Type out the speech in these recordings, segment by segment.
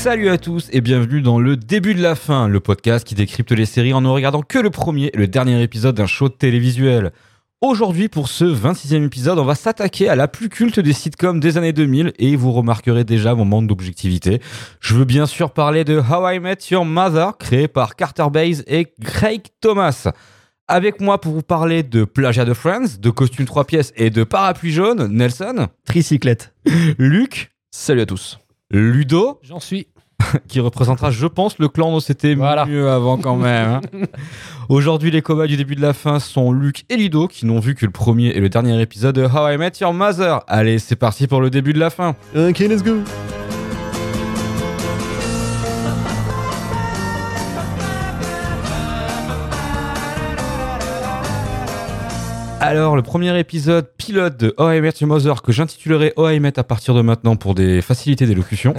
Salut à tous et bienvenue dans le début de la fin, le podcast qui décrypte les séries en ne regardant que le premier et le dernier épisode d'un show télévisuel. Aujourd'hui, pour ce 26e épisode, on va s'attaquer à la plus culte des sitcoms des années 2000 et vous remarquerez déjà mon manque d'objectivité. Je veux bien sûr parler de How I Met Your Mother, créé par Carter Bays et Craig Thomas. Avec moi pour vous parler de Plagia de Friends, de Costume 3 pièces et de Parapluie jaune, Nelson, Tricyclette. Luc, Salut à tous. Ludo, J'en suis. qui représentera, je pense, le clan dont c'était Voilà. mieux avant quand même. hein. Aujourd'hui, les cobayes du début de la fin sont Luc et Ludo, qui n'ont vu que le premier et le dernier épisode de How I Met Your Mother. Allez, c'est parti pour le début de la fin. Ok, let's go. Alors, le premier épisode pilote de How I Met Your Mother, que j'intitulerai How I Met à partir de maintenant pour des facilités d'élocution.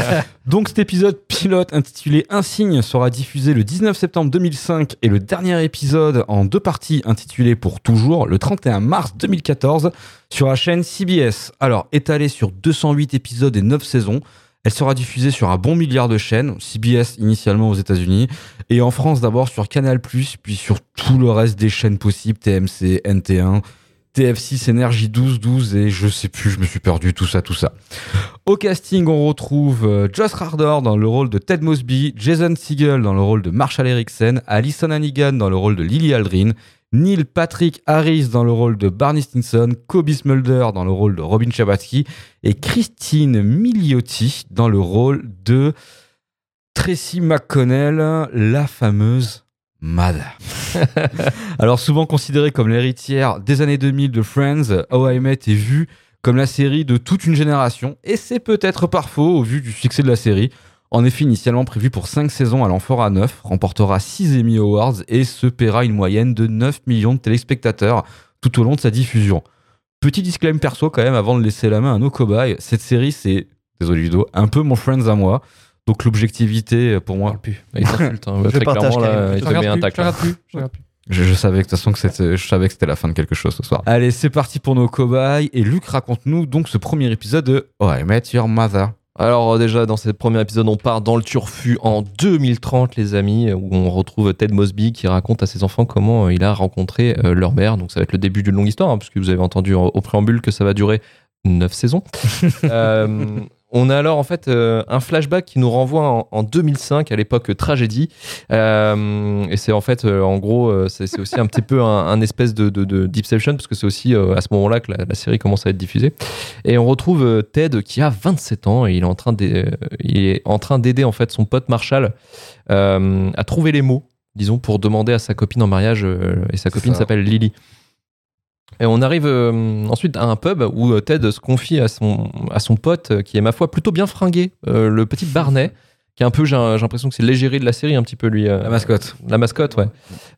Donc, cet épisode pilote intitulé Insigne sera diffusé le 19 septembre 2005 et le dernier épisode en deux parties intitulé Pour toujours le 31 mars 2014 sur la chaîne CBS. Alors, étalée sur 208 épisodes et 9 saisons, elle sera diffusée sur un bon milliard de chaînes, CBS initialement aux États-Unis, et en France d'abord sur Canal+, puis sur tout le reste des chaînes possibles, TMC, NT1, TF6, Énergie 12, 12, et je sais plus, je me suis perdu, tout ça, tout ça. Au casting, on retrouve euh, Josh Harder dans le rôle de Ted Mosby, Jason Segel dans le rôle de Marshall Erickson, Alison Hannigan dans le rôle de Lily Aldrin, Neil Patrick Harris dans le rôle de Barney Stinson, Kobe Smulder dans le rôle de Robin Chabatsky et Christine Milioti dans le rôle de Tracy McConnell, la fameuse Mad. Alors souvent considérée comme l'héritière des années 2000 de Friends, How I Met est vue comme la série de toute une génération et c'est peut-être pas faux au vu du succès de la série. En effet, initialement prévu pour 5 saisons, elle en fera 9, remportera 6 Emmy Awards et se paiera une moyenne de 9 millions de téléspectateurs tout au long de sa diffusion. Petit disclaimer perso quand même avant de laisser la main à nos cobayes, cette série c'est, désolé Ludo, un peu mon Friends à moi. Donc l'objectivité pour moi. Il t'insulte. Hein. Très clairement, là, il te met un tacle. Je, je savais que de toute façon que c'était, je savais que c'était la fin de quelque chose ce soir. Allez, c'est parti pour nos cobayes. Et Luc, raconte-nous donc ce premier épisode de Oh, I Met Your Mother. Alors euh, déjà dans ce premier épisode on part dans le turfu en 2030 les amis où on retrouve Ted Mosby qui raconte à ses enfants comment euh, il a rencontré euh, leur mère donc ça va être le début d'une longue histoire hein, puisque vous avez entendu au au préambule que ça va durer 9 saisons. Euh, on a alors en fait euh, un flashback qui nous renvoie en, en 2005 à l'époque tragédie. Euh, et c'est en fait euh, en gros euh, c'est aussi un petit peu un, un espèce de, de, de Deepception parce que c'est aussi euh, à ce moment-là que la, la série commence à être diffusée. Et on retrouve euh, Ted qui a 27 ans et il est en train d'aider- euh, il est en train d'aider en fait son pote Marshall euh, à trouver les mots disons pour demander à sa copine en mariage euh, et sa copine s'appelle Lily et on arrive euh, ensuite à un pub où euh, Ted se confie à son, à son pote euh, qui est, ma foi, plutôt bien fringué, euh, le petit Barney, qui est un peu, j'ai j'ai l'impression que c'est l'égérie de la série, un petit peu lui. euh, La mascotte. La mascotte, ouais.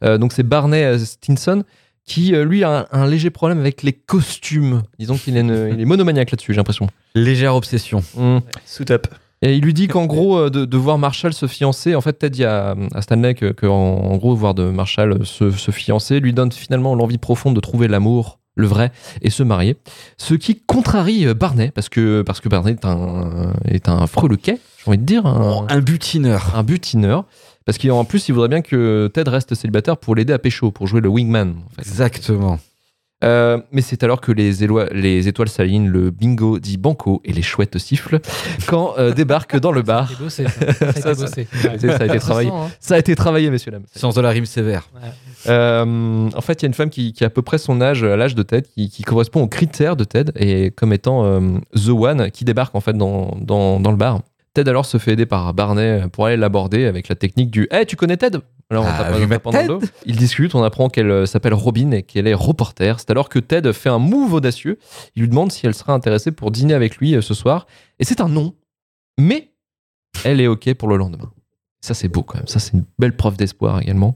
Euh, donc c'est Barney euh, Stinson qui, lui, a un, un léger problème avec les costumes. Disons qu'il est, une- il est monomaniaque là-dessus, j'ai l'impression. Légère obsession. Mm. Suit up. Et il lui dit qu'en gros, euh, de, de voir Marshall se fiancer, en fait, Ted dit à, à Stanley que, que en, en gros, voir de Marshall se, se fiancer lui donne finalement l'envie profonde de trouver l'amour, le vrai, et se marier. Ce qui contrarie euh, Barney, parce que, parce que Barney est un, est un freluquet, j'ai envie de dire, un, Un butineur. un butineur. Parce qu'en plus, il voudrait bien que Ted reste célibataire pour l'aider à pécho, pour jouer le wingman. En fait. Exactement. Euh, mais c'est alors que les, éloi- les étoiles s'alignent, le bingo dit banco et les chouettes sifflent quand euh, débarque dans le bar. Ça, a été Ça, bossé. ça a été se travaillé. hein. Ça a été travaillé, messieurs dames. Science de la rime sévère. Euh, en fait, il y a une femme qui, qui a à peu près son âge, l'âge de Ted, qui, qui correspond aux critères de Ted et comme étant euh, The One qui débarque en fait dans, dans, dans le bar. Ted alors se fait aider par Barney pour aller l'aborder avec la technique du Hey, tu connais Ted? Alors on Ah, tape- dos. Ils discutent, on apprend qu'elle euh, s'appelle Robin et qu'elle est reporter. C'est alors que Ted fait un move audacieux. Il lui demande si elle sera intéressée pour dîner avec lui euh, ce soir. Et c'est un non. Mais elle est OK pour le lendemain. Ça, c'est beau quand même. Ça, c'est une belle preuve d'espoir également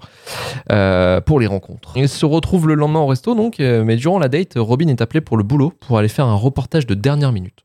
euh, pour les rencontres. Ils se retrouvent le lendemain au resto, donc, mais durant la date, Robin est appelé pour le boulot pour aller faire un reportage de dernière minute.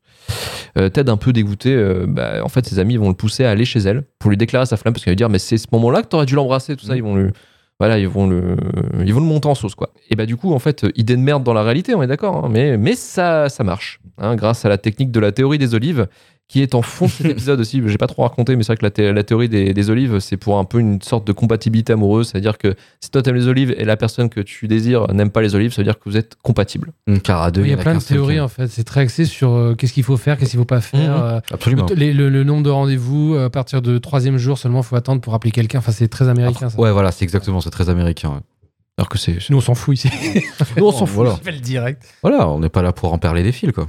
Euh, Ted, un peu dégoûté, euh, bah, en fait, ses amis vont le pousser à aller chez elle pour lui déclarer sa flamme parce qu'elle va dire Mais c'est ce moment-là que t'aurais dû l'embrasser, tout ça. Ils vont le. Voilà, ils vont le, ils vont le monter en sauce, quoi. Et bah, du coup, en fait, idée de merde dans la réalité, on est d'accord, hein, mais, mais ça, ça marche, hein, grâce à la technique de la théorie des olives, qui est en fond de cet épisode aussi. J'ai pas trop raconté, mais c'est vrai que la, thé- la théorie des, des olives, c'est pour un peu une sorte de compatibilité amoureuse. C'est-à-dire que si toi t'aimes les olives et la personne que tu désires n'aime pas les olives, ça veut dire que vous êtes compatibles. Car à deux, Il y a plein de théories qui- en fait. C'est très axé sur euh, qu'est-ce qu'il faut faire, qu'est-ce qu'il faut pas faire. Mhm. euh, Absolument. le, les- le- le nombre de rendez-vous euh, à partir de troisième jour seulement, faut attendre pour appeler quelqu'un. Enfin, c'est très américain. Ça. Ouais, voilà, c'est exactement, c'est très américain. ouais. Alors que c'est. Nous, on s'en fout ici. Nous, on s'en fout. Voilà. Je fais le direct. Voilà, on n'est pas là pour en perler des fils, quoi.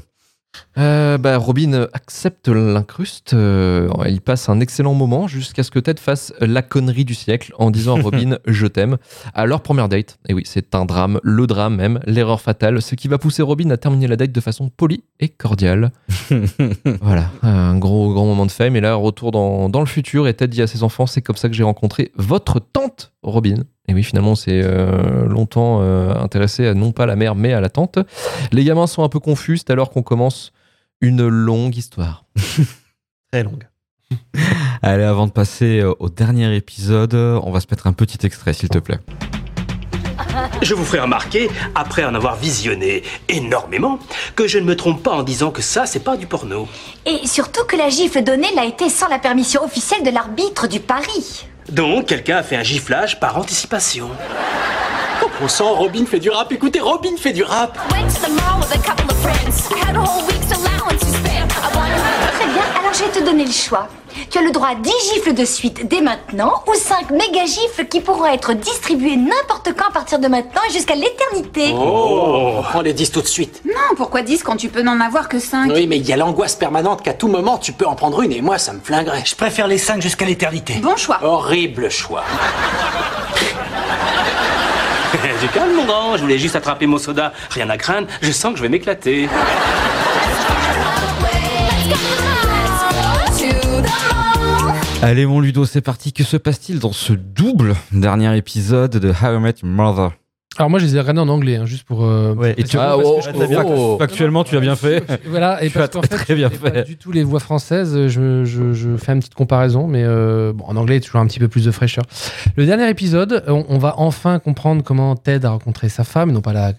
Euh, bah, Robin accepte l'incruste. euh, il passe un excellent moment jusqu'à ce que Ted fasse la connerie du siècle en disant à Robin Je t'aime à leur première date. Et oui, c'est un drame, le drame même, l'erreur fatale, ce qui va pousser Robin à terminer la date de façon polie et cordiale. voilà, un gros, grand moment de fame. Et là, retour dans, dans le futur. Et Ted dit à ses enfants C'est comme ça que j'ai rencontré votre tante Robin. Et oui, finalement, c'est euh, longtemps euh, intéressé à non pas la mère, mais à la tante. Les gamins sont un peu confus, c'est alors qu'on commence une longue histoire. Très longue. Allez, avant de passer euh, au dernier épisode, on va se mettre un petit extrait, s'il te plaît. Je vous ferai remarquer, après en avoir visionné énormément, que je ne me trompe pas en disant que ça, c'est pas du porno. Et surtout que la gifle donnée l'a été sans la permission officielle de l'arbitre du pari. Donc, quelqu'un a fait un giflage par anticipation. Bon sang, Robin fait du rap. Écoutez, Robin fait du rap. Went to the mall with a couple of friends. Had a whole week's je vais te donner le choix. Tu as le droit à 10 gifles de suite dès maintenant ou 5 méga gifles qui pourront être distribuées n'importe quand à partir de maintenant et jusqu'à l'éternité. Oh, on prend les 10 tout de suite. Non, pourquoi 10 quand tu peux n'en avoir que 5 Oui, mais il y a l'angoisse permanente qu'à tout moment, tu peux en prendre une et moi, ça me flinguerait. Je préfère les 5 jusqu'à l'éternité. Bon choix. Horrible choix. du calme, mon grand. Je voulais juste attraper mon soda. Rien à craindre. Je sens que je vais m'éclater. Allez, mon Ludo, c'est parti. Que se passe-t-il dans ce double dernier épisode de How I Met Your Mother? Alors moi, je les ai regardés en anglais, hein, juste pour. euh, Ouais. Et tu Ah, oh, je oh, trouve- oh. Factuellement, tu as bien fait. Voilà, et Tu parce as qu'en très, fait, très bien je connais fait. pas du tout les voix françaises, je, je, je fais une petite comparaison, mais euh, bon, en anglais, il y a toujours un petit peu plus de fraîcheur. Le dernier épisode, on, on va enfin comprendre comment Ted a rencontré sa femme, non pas la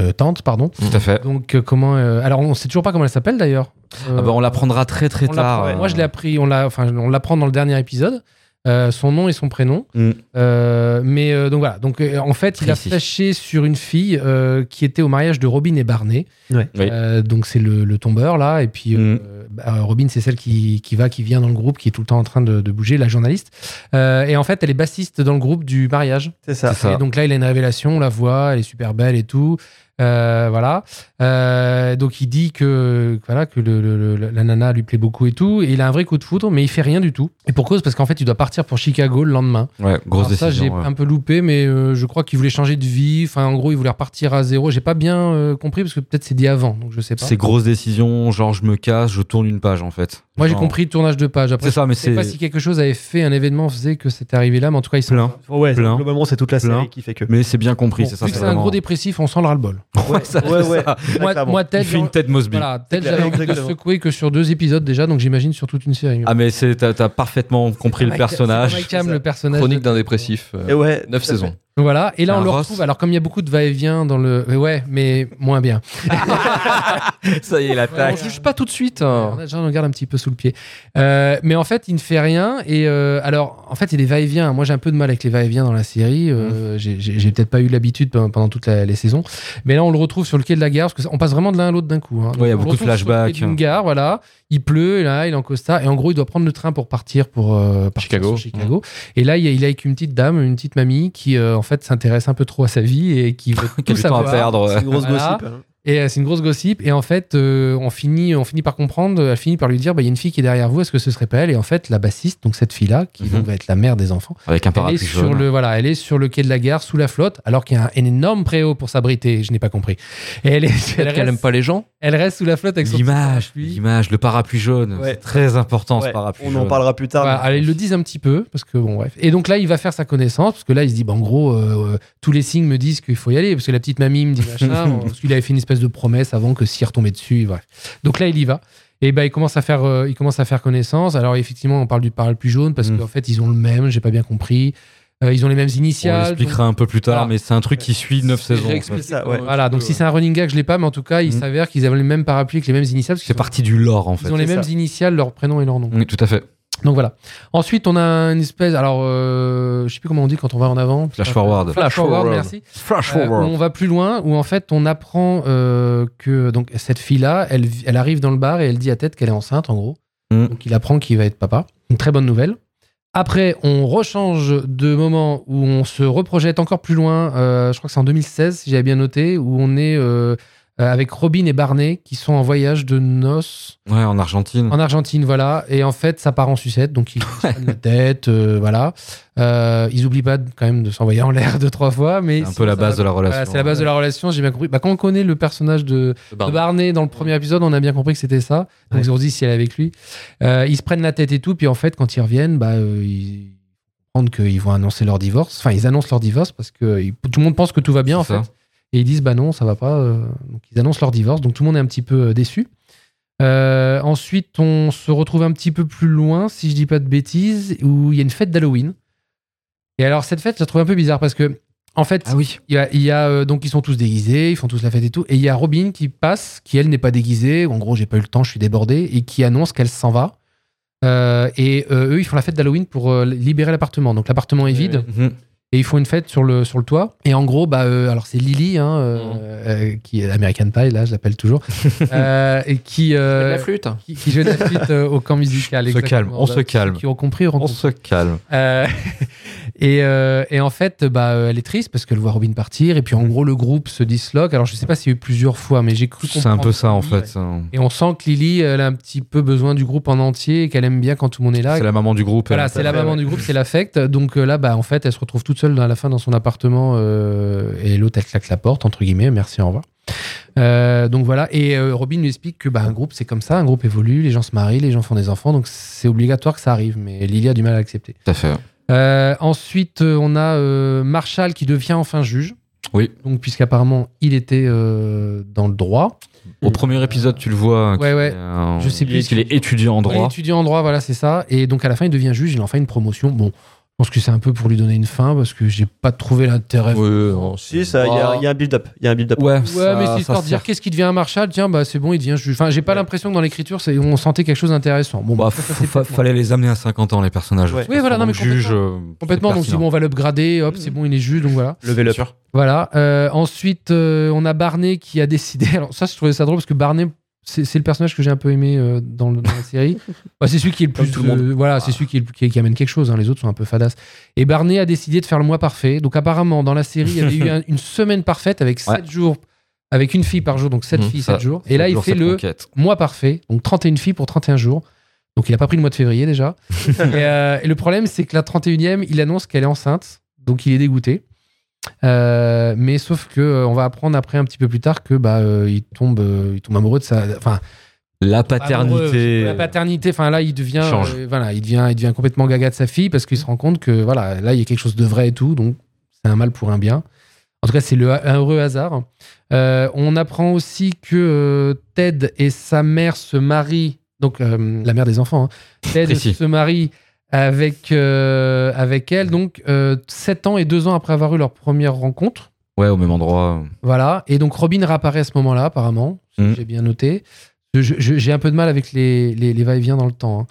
euh, tante, pardon. Tout à fait. Donc, euh, comment. euh, alors, on sait toujours pas comment elle s'appelle d'ailleurs. Euh, Ah bah, on l'apprendra très très on tard. euh. Moi, je l'ai appris, on l'a, enfin, on l'apprend dans le dernier épisode. euh, son nom et son prénom. Mm. Euh, mais euh, donc voilà. Donc euh, en fait, il a flashé sur une fille euh, qui était au mariage de Robin et Barney. Ouais. Oui. Donc c'est le, le tombeur là. Et puis euh, Mm. bah, Robin, c'est celle qui, qui va, qui vient dans le groupe, qui est tout le temps en train de, de bouger, la journaliste. Euh, et en fait, elle est bassiste dans le groupe du mariage. C'est ça. C'est ça. Et donc là, il a une révélation, on la voit, elle est super belle et tout. Euh, voilà. Euh, donc il dit que voilà que le, le- le- la nana lui plaît beaucoup et tout. Et il a un vrai coup de foudre, mais il fait rien du tout. Et pour cause, parce qu'en fait, il doit partir pour Chicago le lendemain. Ouais, grosse Alors ça, j'ai décision. ouais. un peu loupé, mais euh, je crois qu'il voulait changer de vie. Enfin, en gros, il voulait repartir à zéro. J'ai pas bien euh, compris parce que peut-être c'est dit avant, donc je sais pas. C'est grosse décision, genre je me casse, je tourne une page en fait. Moi, j'ai compris le tournage de page. Après, C'est ça, mais je sais c'est pas si quelque chose avait fait un événement faisait que c'était arrivé là, mais en tout cas, il s'en plein. Ouais, Plein. globalement, c'est toute la Plein. série qui fait que. Mais c'est bien compris, Bon, c'est ça. vu que c'est c'est un gros dépressif, on sent le ras-le-bol. Ouais, ça, Ouais, c'est ouais. ça. Moi, moi, Ted, Il fait une tête Mosby. Voilà, j'avais envie de secouer que sur deux épisodes déjà, donc j'imagine sur toute une série. Ah mais c'est t'as parfaitement compris le personnage. le personnage. Chronique d'un dépressif. euh, Et ouais. Neuf tout Voilà, et là on le Ross. retrouve. Alors comme il y a beaucoup de va-et-vient dans le, euh, ouais, mais moins bien. ça y est, On l'attaque. juge pas tout de suite. On hein. a déjà on regarde un petit peu sous le pied. Euh, mais en fait, il ne fait rien. Et euh, alors, en fait, il est va-et-vient. Moi, j'ai un peu de mal avec les va-et-vient dans la série. Euh, Mmh. J'ai j'ai- j'ai peut-être pas eu l'habitude pendant, pendant toutes la- les saisons. Mais là, on le retrouve sur le quai de la gare parce que ça- on passe vraiment de l'un à l'autre d'un coup. hein. Donc, Ouais, il y a on le beaucoup de retrouve sur le quai flashbacks. d'une gare, voilà. Il pleut, et là, il est en costard. Et en gros, il doit prendre le train pour partir pour euh, partir Chicago. sur Chicago. Et là, il est il est avec une petite dame, une petite mamie qui, euh, en fait, s'intéresse un peu trop à sa vie et qui veut tout temps à savoir. perdre. C'est une grosse Voilà. gossip. hein. Et euh, c'est une grosse gossip. Et en fait, euh, on, finit, on finit par comprendre, elle finit par lui dire bah, il y a une fille qui est derrière vous, est-ce que ce serait pas elle? Et en fait, la bassiste, donc cette fille-là, qui donc va être la mère des enfants, Avec un elle est, parapluie sur jaune. le, voilà, elle est sur le quai de la gare, sous la flotte, alors qu'il y a un, un énorme préau pour s'abriter. Je n'ai pas compris. Et elle, est, elle, Peut-être qu'elle aime reste, pas les gens. elle reste sous la flotte avec son L'image, parapluie. l'image, le parapluie jaune. Ouais. C'est très important ce parapluie On jaune. en parlera plus tard. Voilà, mais- alors, ils le disent un petit peu, parce que bon, bref. Et donc là, il va faire sa connaissance, parce que là, il se dit, bah, en gros, euh, euh, tous les signes me disent qu'il faut y aller, parce que la petite mamie me dit machin, bon, parce qu'il avait fait une espèce de promesse avant que s'y retomber dessus, bref. Donc là, il y va. Et bah, il commence à faire, euh, il commence à faire connaissance. Alors effectivement, on parle du parapluie jaune parce Mm. qu'en fait, ils ont le même. J'ai pas bien compris. Euh, ils ont les mêmes On initiales. l'expliquera un peu plus tard, Voilà. mais c'est un truc qui suit 9 saisons. en fait. Ça, ouais. Voilà, donc si c'est un running gag, je l'ai pas, mais en tout cas, il Mhm. s'avère qu'ils avaient le même parapluie avec les mêmes initiales. C'est partie du lore, en fait. Ils ont les mêmes ça. initiales, leur prénom et leur nom. Oui, tout à fait. Donc voilà. Ensuite, on a une espèce. Alors, euh, je sais plus comment on dit quand on va en avant. Flash forward. Flash forward, forward. merci. Flash Euh, où on va plus loin, où en fait on apprend euh, que donc cette fille-là, elle, elle arrive dans le bar et elle dit à tête qu'elle est enceinte en gros. Mm. Donc il apprend qu'il va être papa. Une très bonne nouvelle. Après, on rechange de moment où on se reprojette encore plus loin. euh, je crois que c'est en 2016, si j'avais bien noté, où on est avec Robin et Barney qui sont en voyage de noces Ouais, en Argentine. en Argentine, voilà. Et en fait, ça part en sucette, donc ils se prennent la tête, euh, voilà. Euh, ils oublient pas quand même de s'envoyer en l'air deux trois fois, mais C'est un peu la base va- de la relation. c'est la base de la relation, j'ai bien compris. Bah, quand on connaît le personnage de, de Barney. Barney dans le premier épisode, on a bien compris que c'était ça. Donc Ouais. on se dit si elle est avec lui. Euh, ils se prennent la tête et tout, puis en fait, quand ils reviennent, bah, euh, ils comprennent qu'ils vont annoncer leur divorce. Enfin, ils annoncent leur divorce parce que ils- tout le monde pense que tout va bien en ça. fait. Et ils disent bah non, ça va pas. euh, donc ils annoncent leur divorce. Donc tout le monde est un petit peu euh, déçu. Euh, ensuite, on se retrouve un petit peu plus loin, si je dis pas de bêtises, où il y a une fête d'Halloween. Et alors cette fête, je la trouve un peu bizarre parce que en fait, Ah oui. il y a, il y a, euh, donc ils sont tous déguisés, ils font tous la fête et tout, et il y a Robin qui passe, qui elle n'est pas déguisée. En gros, j'ai pas eu le temps, je suis débordé, et qui annonce qu'elle s'en va. Euh, et euh, eux, ils font la fête d'Halloween pour euh, libérer l'appartement. Donc l'appartement est vide Mhm. Et ils font une fête sur le, sur le toit. Et en gros, bah, euh, alors c'est Lily, hein, euh, Mhm. euh, qui est American Pie, là, je l'appelle toujours, et qui, La flûte. qui, qui joue de la flûte au camp musical. On se calme, on se calme. Qui ont compris auront On se calme. Euh, et, euh, et en fait, bah, euh, elle est triste parce qu'elle voit Robin partir. Et puis en gros, le groupe se disloque. Alors je sais pas s'il y a eu plusieurs fois, mais j'ai cru C'est un peu ça, en fait. ça. Et on sent que Lily, elle a un petit peu besoin du groupe en entier et qu'elle aime bien quand tout le monde est là. C'est la maman du groupe. Voilà, c'est la maman du groupe, c'est l'affect. Donc euh, là, bah, en fait, elle se retrouve toute seule à la fin dans son appartement euh, et l'autre, elle claque la porte, entre guillemets, merci, au revoir. Euh, donc voilà, et euh, Robin lui explique que bah, un groupe, c'est comme ça, un groupe évolue, les gens se marient, les gens font des enfants, donc c'est obligatoire que ça arrive, mais Lily a du mal à l'accepter. Tout à fait. Euh, ensuite, euh, on a euh, Marshall qui devient enfin juge. Oui. Donc, puisqu'apparemment, il était euh, dans le droit. Au premier épisode, tu le vois. Ouais, qu'il ouais. un- Je sais plus qu'il est étudiant en droit. étudiant en droit, voilà, c'est ça. Et donc, à la fin, il devient juge, il en fait une promotion. Bon, pense que c'est un peu pour lui donner une fin parce que j'ai pas trouvé l'intérêt. Ouais, Si, ça, il y, a- il y a un build-up. Il y a un build-up. Ouais, Ouais, ça- mais c'est histoire de dire qu'est-ce qui devient un marshal Tiens, bah c'est bon, il devient juge. Enfin, j'ai pas l'impression que dans l'écriture, on sentait quelque chose d'intéressant. Bon, Bah, bah, ça, fallait les amener à 50 ans, les personnages. Oui, voilà, non, mais juge. complètement. euh, Complètement, donc c'est bon, on va l'upgrader, hop, c'est bon, il est juge, donc voilà. Level up. Voilà. Euh, ensuite, euh, on a Barney qui a décidé. Alors, ça, je trouvais ça drôle parce que Barney, c'est le personnage que j'ai un peu aimé euh, dans, le- dans la série. Bah, c'est celui qui est le plus. tout le monde. euh, voilà, c'est celui qui, est le- qui, qui amène quelque chose. hein. Les autres sont un peu fadas. Et Barney a décidé de faire le mois parfait. Donc, apparemment, dans la série, il y avait eu un- une semaine parfaite avec 7 jours, avec une fille par jour, donc 7 Mmh, filles, ça, 7 jours. Et là, il fait le mois parfait, donc 31 filles pour 31 jours. Donc il a pas pris le mois de février déjà. et, euh, et le problème, c'est que la 31e, il annonce qu'elle est enceinte, donc il est dégoûté. Euh, mais sauf que euh, on va apprendre après un petit peu plus tard que bah euh, il tombe, il tombe amoureux de sa, enfin La paternité. la paternité. Enfin là, il devient, voilà, il devient, il devient complètement gaga de sa fille parce qu'il se rend compte que voilà, là il y a quelque chose de vrai et tout, donc c'est un mal pour un bien. En tout cas, c'est le un heureux hasard. On apprend aussi que Ted et sa mère se marient, donc la mère des enfants. hein. Ted Précis. se marie avec, euh, avec elle, donc euh, 7 ans et 2 ans après avoir eu leur première rencontre. Ouais, au même endroit. Voilà. Et donc Robin réapparaît à ce moment-là, apparemment. si Mhm. J'ai bien noté. J'ai un peu de mal avec les, les, les va-et-vient dans le temps. hein.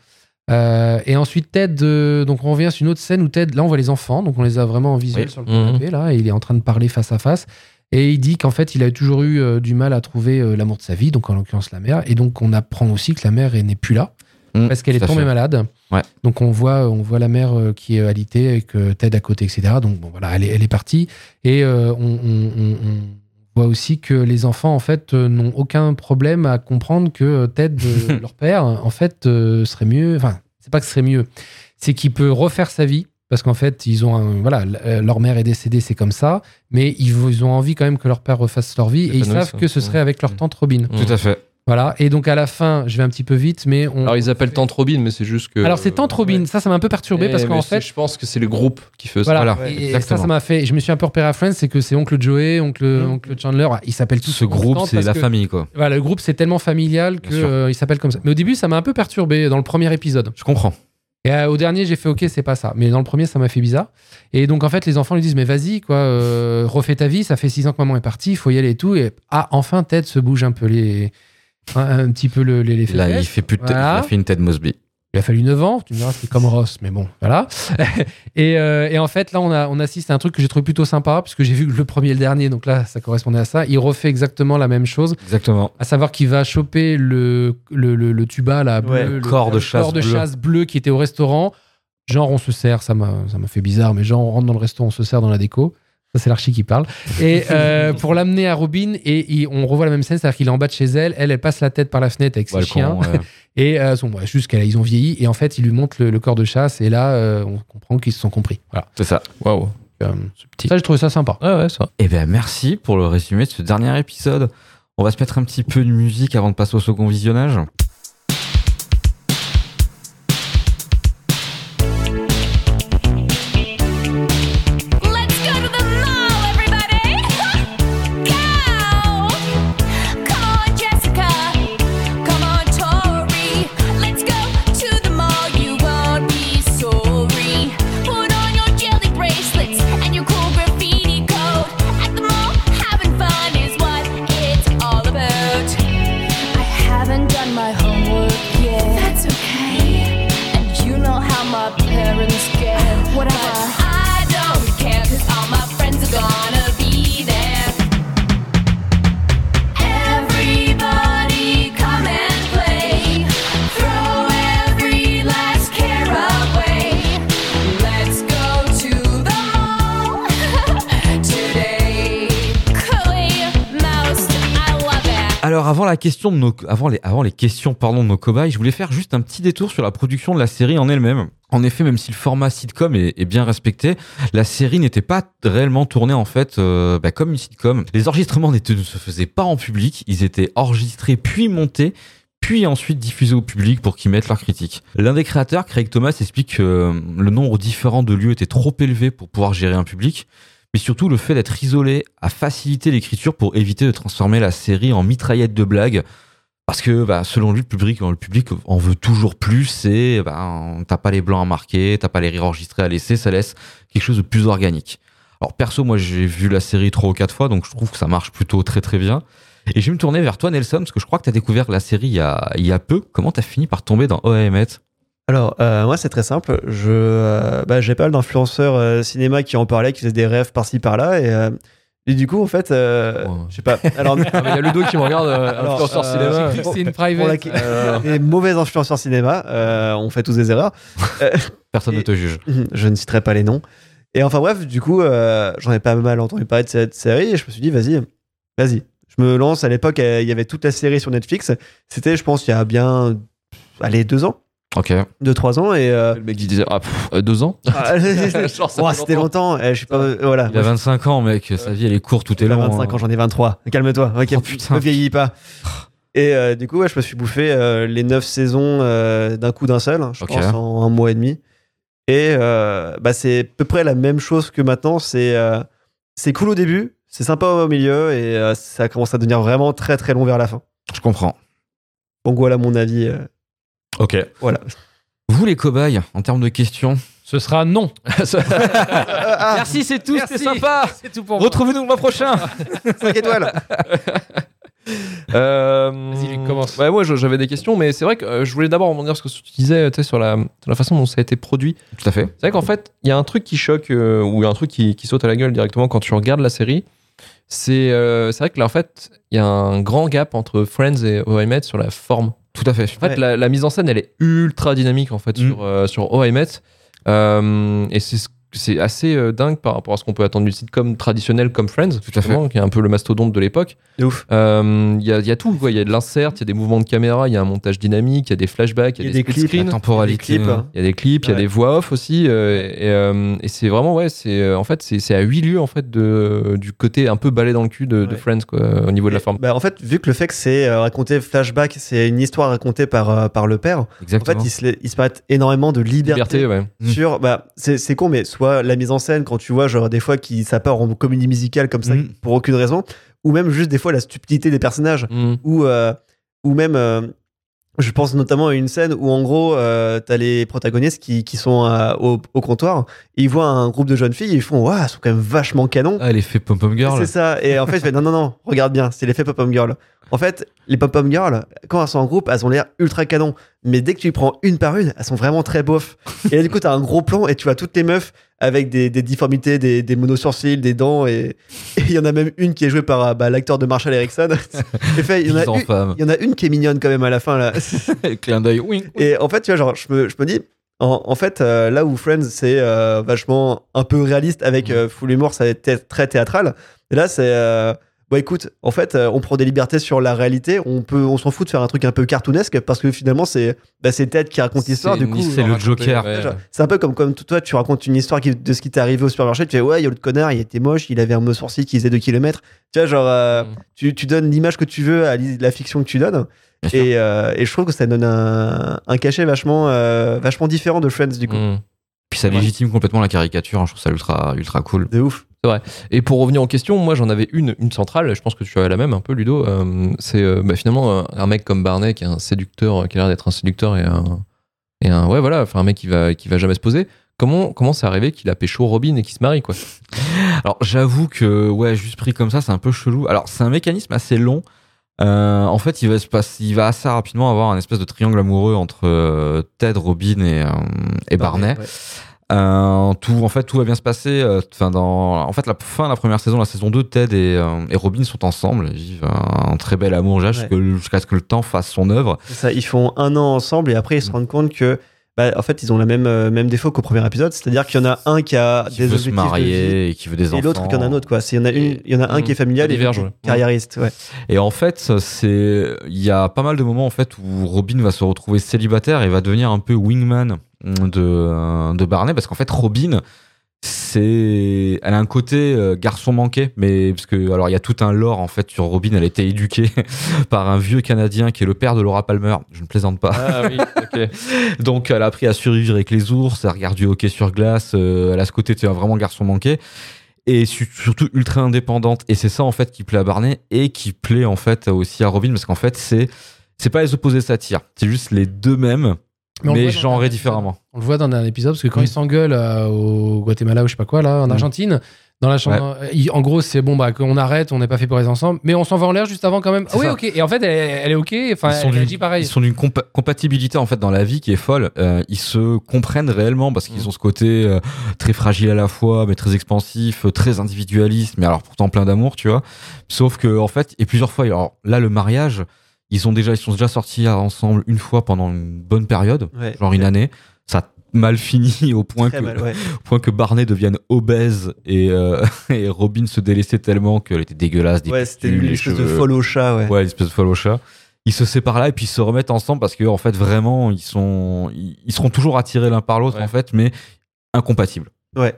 Euh, et ensuite, Ted, euh, donc on revient sur une autre scène où Ted, là on voit les enfants, donc on les a vraiment en visuel Oui. sur le canapé, là, et il est en train de parler face à face. Et il dit qu'en fait, il a toujours eu euh, du mal à trouver euh, l'amour de sa vie, donc en l'occurrence la mère. Et donc on apprend aussi que la mère n'est plus là Mmh, parce qu'elle est tombée fait. malade. Ouais. Donc on voit, on voit la mère euh, qui est alitée avec Ted à côté, etc. Donc bon, voilà, elle est, elle est partie. Et euh, on, on- on- on voit aussi que les enfants, en fait, euh, n'ont aucun problème à comprendre que Ted, leur père, en fait, euh, serait mieux. Enfin, c'est pas que ce serait mieux, c'est qu'il peut refaire sa vie. Parce qu'en fait, ils ont un- voilà, leur mère est décédée, c'est comme ça, mais ils, ils ont envie quand même que leur père refasse leur vie et ils savent que ce serait avec leur tante Robin. Tout à fait. Voilà. Et donc à la fin, je vais un petit peu vite, mais on. Alors ils appellent Tante Robin, mais c'est juste que. Alors c'est Tante Robin, ça, ça m'a un peu perturbé Eh, parce qu'en fait, je pense que c'est le groupe qui fait ça. voilà, Voilà, et exactement. ça, ça m'a fait. Je me suis un peu repéré à Friends, c'est que c'est oncle Joey, oncle, oncle Chandler, ils s'appellent tous. Ce groupe, c'est la que, famille, quoi. Voilà, le groupe c'est tellement familial sûr. euh, il s'appelle comme ça. Mais au début, ça m'a un peu perturbé dans le premier épisode. Je comprends. Et euh, au dernier, j'ai fait ok, c'est pas ça. Mais dans le premier, ça m'a fait bizarre. Et donc en fait, les enfants lui disent mais vas-y quoi, euh, refais ta vie. Ça fait six ans que maman est partie, il faut y aller et tout. Et ah enfin Ted se bouge un peu les un, un petit peu le, les, les Là, il fait plus de tête- Voilà. il a fait une tête Mosby. Il a fallu 9 ans, tu me diras, c'est comme Ross, mais bon, voilà. et, euh, et en fait, là, on, a, on assiste à un truc que j'ai trouvé plutôt sympa, puisque j'ai vu le premier et le dernier, donc là, ça correspondait à ça. Il refait exactement la même chose, Exactement. à savoir qu'il va choper le, le, le, le tuba, là, bleu, Ouais, le corps de chasse corps de bleu. chasse bleu qui était au restaurant. Genre, on se sert, ça m'a ça m'a fait bizarre, mais genre, on rentre dans le resto, on se sert dans la déco. Ça, c'est l'archi qui parle. Et euh, pour l'amener à Robin, et il- on revoit la même scène, c'est-à-dire qu'il est en bas de chez elle, elle, elle passe la tête par la fenêtre avec ses Balcon, chiens. ouais. Et euh, son, ouais, juste qu'ils ont vieilli. Et en fait, il lui montre le, le corps de chasse. Et là, euh, on comprend qu'ils se sont compris. Voilà. C'est ça. Waouh. Euh, ça, j'ai trouvé ça sympa. Ouais, ouais, ça. Eh bien, merci pour le résumé de ce dernier épisode. On va se mettre un petit peu de musique avant de passer au second visionnage. Avant les, questions pardon de nos cobayes, je voulais faire juste un petit détour sur la production de la série en elle-même. En effet, même si le format sitcom est, bien respecté, la série n'était pas réellement tournée en fait euh, bah, comme une sitcom. Les enregistrements ne se faisaient pas en public, ils étaient enregistrés puis montés puis ensuite diffusés au public pour qu'ils mettent leurs critiques. L'un des créateurs, Craig Thomas, explique que euh, le nombre différent de lieux était trop élevé pour pouvoir gérer un public, mais surtout le fait d'être isolé a facilité l'écriture pour éviter de transformer la série en mitraillette de blagues. Parce que bah, selon lui, le public, le public en veut toujours plus et bah, t'as pas les blancs à marquer, t'as pas les rires enregistrés à laisser, ça laisse quelque chose de plus organique. Alors perso, moi j'ai vu la série trois ou quatre fois, donc je trouve que ça marche plutôt très très bien. Et je vais me tourner vers toi Nelson, parce que je crois que t'as découvert la série il y a, peu. Comment t'as fini par tomber dans OAMet Alors, euh, moi, c'est très simple. Je, euh, bah, j'ai pas mal d'influenceurs euh, cinéma qui en parlaient, qui faisaient des rêves par-ci par-là. Et, euh, et du coup, en fait, euh, je sais pas. Alors, Ah, mais il y a Ludo qui me regarde, euh, influenceur euh, cinéma. J'ai cru que c'était une private. pour la- Euh, les mauvais influenceurs cinéma, euh, on fait tous des erreurs. Personne Et- ne te juge. Je ne citerai pas les noms. Et enfin bref, du coup, euh, j'en ai pas mal entendu parler de cette série et je me suis dit, vas-y, vas-y. Je me lance. À l'époque, il y avait toute la série sur Netflix. C'était, je pense, il y a bien, allez, deux ans, Ok. deux, trois ans. Et euh, le mec il disait ah, pff, euh, deux ans. ah, c'était longtemps. eh, je sais pas, euh, voilà. Il a 25 ans, mec. Sa vie, elle est courte, tout est J'ai long. 25 ans, j'en ai 23. Calme-toi. Ok, Oh, putain. ne vieillis pas. Et euh, du coup, ouais, je me suis bouffé euh, les 9 saisons euh, d'un coup d'un seul, hein, je pense, en un mois et demi. Et euh, bah, c'est à peu près la même chose que maintenant. C'est euh, c'est cool au début, c'est sympa au milieu, et euh, ça commence à devenir vraiment très très long vers la fin. Je comprends. Donc voilà mon avis. Ok. voilà. Vous, les cobayes, en termes de questions Ce sera non. Merci, c'est tout, c'était sympa. C'est tout pour moi. Retrouvez-nous le mois prochain. 5 étoiles Euh, Vas-y, Luc, commence. Ouais, j'avais des questions, mais c'est vrai que euh, je voulais d'abord rebondir sur ce que tu disais sur la, sur la façon dont ça a été produit. Tout à fait. C'est vrai qu'en fait, il y a un truc qui choque euh, ou un truc qui, qui saute à la gueule directement quand tu regardes la série. C'est euh, c'est vrai que là, en fait, il y a un grand gap entre Friends et Met sur la forme. Tout à fait. En fait, Ouais. la, la mise en scène, elle est ultra dynamique en fait Mm. sur, euh, sur I Met. Euh, et c'est ce- c'est assez euh, dingue par rapport à ce qu'on peut attendre d'une sitcom traditionnelle comme Friends, Tout à fait. qui est un peu le mastodonte de l'époque. De ouf. Euh, Il y, a, il y a tout, quoi. il y a de l'insert, il y a des mouvements de caméra, il y a un montage dynamique, il y a des flashbacks, il y a des, split clips, screens. La temporalité. Des clips, hein. Il y a des clips, il y a des voix off aussi, euh, et, euh, et c'est vraiment ouais, c'est en fait c'est c'est à huit lieux en fait de du côté un peu balai dans le cul de. Friends quoi, au niveau de la forme. Bah, en fait, vu que le fait que c'est euh, raconté flashback, c'est une histoire racontée par, euh, par le père, en Exactement. fait, il se, il se énormément de liberté. Liberté, ouais. Sur bah c'est c'est con mais soit la mise en scène quand tu vois genre des fois qui ça part en comédie musicale comme ça Mm. pour aucune raison ou même juste des fois la stupidité des personnages Mm. ou euh, ou même euh, Je pense notamment à une scène où en gros, euh, t'as les protagonistes qui, qui sont euh, au, au comptoir, et ils voient un groupe de jeunes filles, et ils font Waouh, elles sont quand même vachement canons. Ah, l'effet pom-pom girl. C'est ça. Et en fait, je fais non, non, non, regarde bien, c'est l'effet pop-up girl. En fait, les pop-up girls, quand elles sont en groupe, elles ont l'air ultra canon. Mais dès que tu y prends une par une, elles sont vraiment très beaufs. Et là, du coup, t'as un gros plan et tu vois toutes les meufs avec des, des difformités, des, des monosourcils, des dents. Et il y en a même une qui est jouée par euh, bah, l'acteur de Marshall Erickson. Et fait, il y en a une- femme. il y en a une qui est mignonne quand même à la fin. Là. Clin d'œil. Oui. Et en fait, tu vois, genre, je me, je me dis, en, en fait, euh, là où Friends, c'est euh, vachement un peu réaliste avec euh, full humour, ça va être très théâtral. Et là, c'est. Bon, écoute, en fait, euh, on prend des libertés sur la réalité. On peut, on s'en fout de faire un truc un peu cartoonesque parce que finalement, c'est bah, c'est Ted qui raconte l'histoire. C'est Du coup, c'est le Joker. ouais. C'est un peu comme, comme toi, tu racontes une histoire qui- de ce qui t'est arrivé au supermarché. Tu fais, ouais, il y a l'autre connard, il était moche, il avait un mot sourcil qui faisait 2 km. Tu vois, genre, euh, Mm. tu, tu donnes l'image que tu veux à la fiction que tu donnes. Et, euh, et je trouve que ça donne un, un cachet vachement, euh, vachement différent de Friends, du coup. Mm. Puis ça légitime complètement la caricature. hein. Je trouve ça ultra, ultra cool. De ouf. Et pour revenir en question, moi j'en avais une, une centrale, je pense que tu avais la même un peu Ludo, euh, c'est euh, bah, finalement un, un mec comme Barney qui est un séducteur, euh, qui a l'air d'être un séducteur et un, et un ouais voilà, enfin un mec qui va, qui va jamais se poser. Comment comment c'est arrivé qu'il a pécho Robin et qu'il se marie quoi? Alors j'avoue que ouais, juste pris comme ça, c'est un peu chelou. Alors c'est un mécanisme assez long. Euh, en fait, il va se passer, il va assez rapidement avoir un espèce de triangle amoureux entre euh, Ted, Robin et, euh, et Barney. Ouais. Euh, tout, en fait, tout va bien se passer. euh, Enfin, dans, en fait, la fin de la première saison, la saison 2, Ted et, euh, et Robin sont ensemble. Ils vivent un, très bel amour jusqu'à ce que le temps fasse son œuvre. C'est ça, ils font un an ensemble et après ils se rendent compte que, bah, en fait, ils ont le même, euh, même défaut qu'au premier épisode. C'est-à-dire qu'il y en a un qui a Qui des veut se objectifs de vie marier et qui veut des enfants. et l'autre qui en a un autre, quoi. C'est- Il y en a, une, il y en a un Mm. qui est familial et l'autre qui est ouais. carriériste, ouais. Et en fait, c'est il y a pas mal de moments en fait où Robin va se retrouver célibataire et va devenir un peu wingman de de Barney parce qu'en fait Robin c'est elle a un côté euh, garçon manqué mais parce que alors il y a tout un lore en fait sur Robin elle a été éduquée par un vieux canadien qui est le père de Laura Palmer. Je ne plaisante pas. Ah oui, donc elle a appris à survivre avec les ours, elle regarde du hockey sur glace, euh, elle a ce côté tu vraiment garçon manqué et su- surtout ultra indépendante. Et c'est ça en fait qui plaît à Barney et qui plaît en fait aussi à Robin parce qu'en fait c'est c'est pas les opposés s'attirent, c'est juste les deux mêmes Mais mais un- différemment. On le voit dans un épisode parce que quand Mm. ils s'engueulent euh, au Guatemala ou je sais pas quoi là, en Mm. Argentine, dans la chambre, euh, il- en gros c'est bon bah qu'on arrête, on n'est pas fait pour être ensemble, mais on s'en va en l'air juste avant quand même. Ah oui ça. ok. Et en fait elle, est- elle est ok, enfin Ils sont elle agit pareil. Ils sont d'une compa- compatibilité en fait dans la vie qui est folle. Euh, ils se comprennent réellement parce qu'ils Mm. ont ce côté euh, très fragile à la fois, mais très expansif, très individualiste, mais alors pourtant plein d'amour, tu vois. Sauf que en fait, et plusieurs fois, alors là le mariage, ils sont déjà ils sont déjà sortis ensemble une fois pendant une bonne période, Ouais. genre une année. Ça a mal fini au point Très que mal, ouais. au point que Barney devienne obèse et, euh, et Robin se délaissait tellement qu'elle était dégueulasse. des Ouais, c'était une espèce de folle au chat, ouais. Ouais, l'espèce de folle au chat. Ils se séparent là et puis ils se remettent ensemble parce que en fait vraiment ils sont ils ils seront toujours attirés l'un par l'autre Ouais. en fait mais incompatibles. Ouais.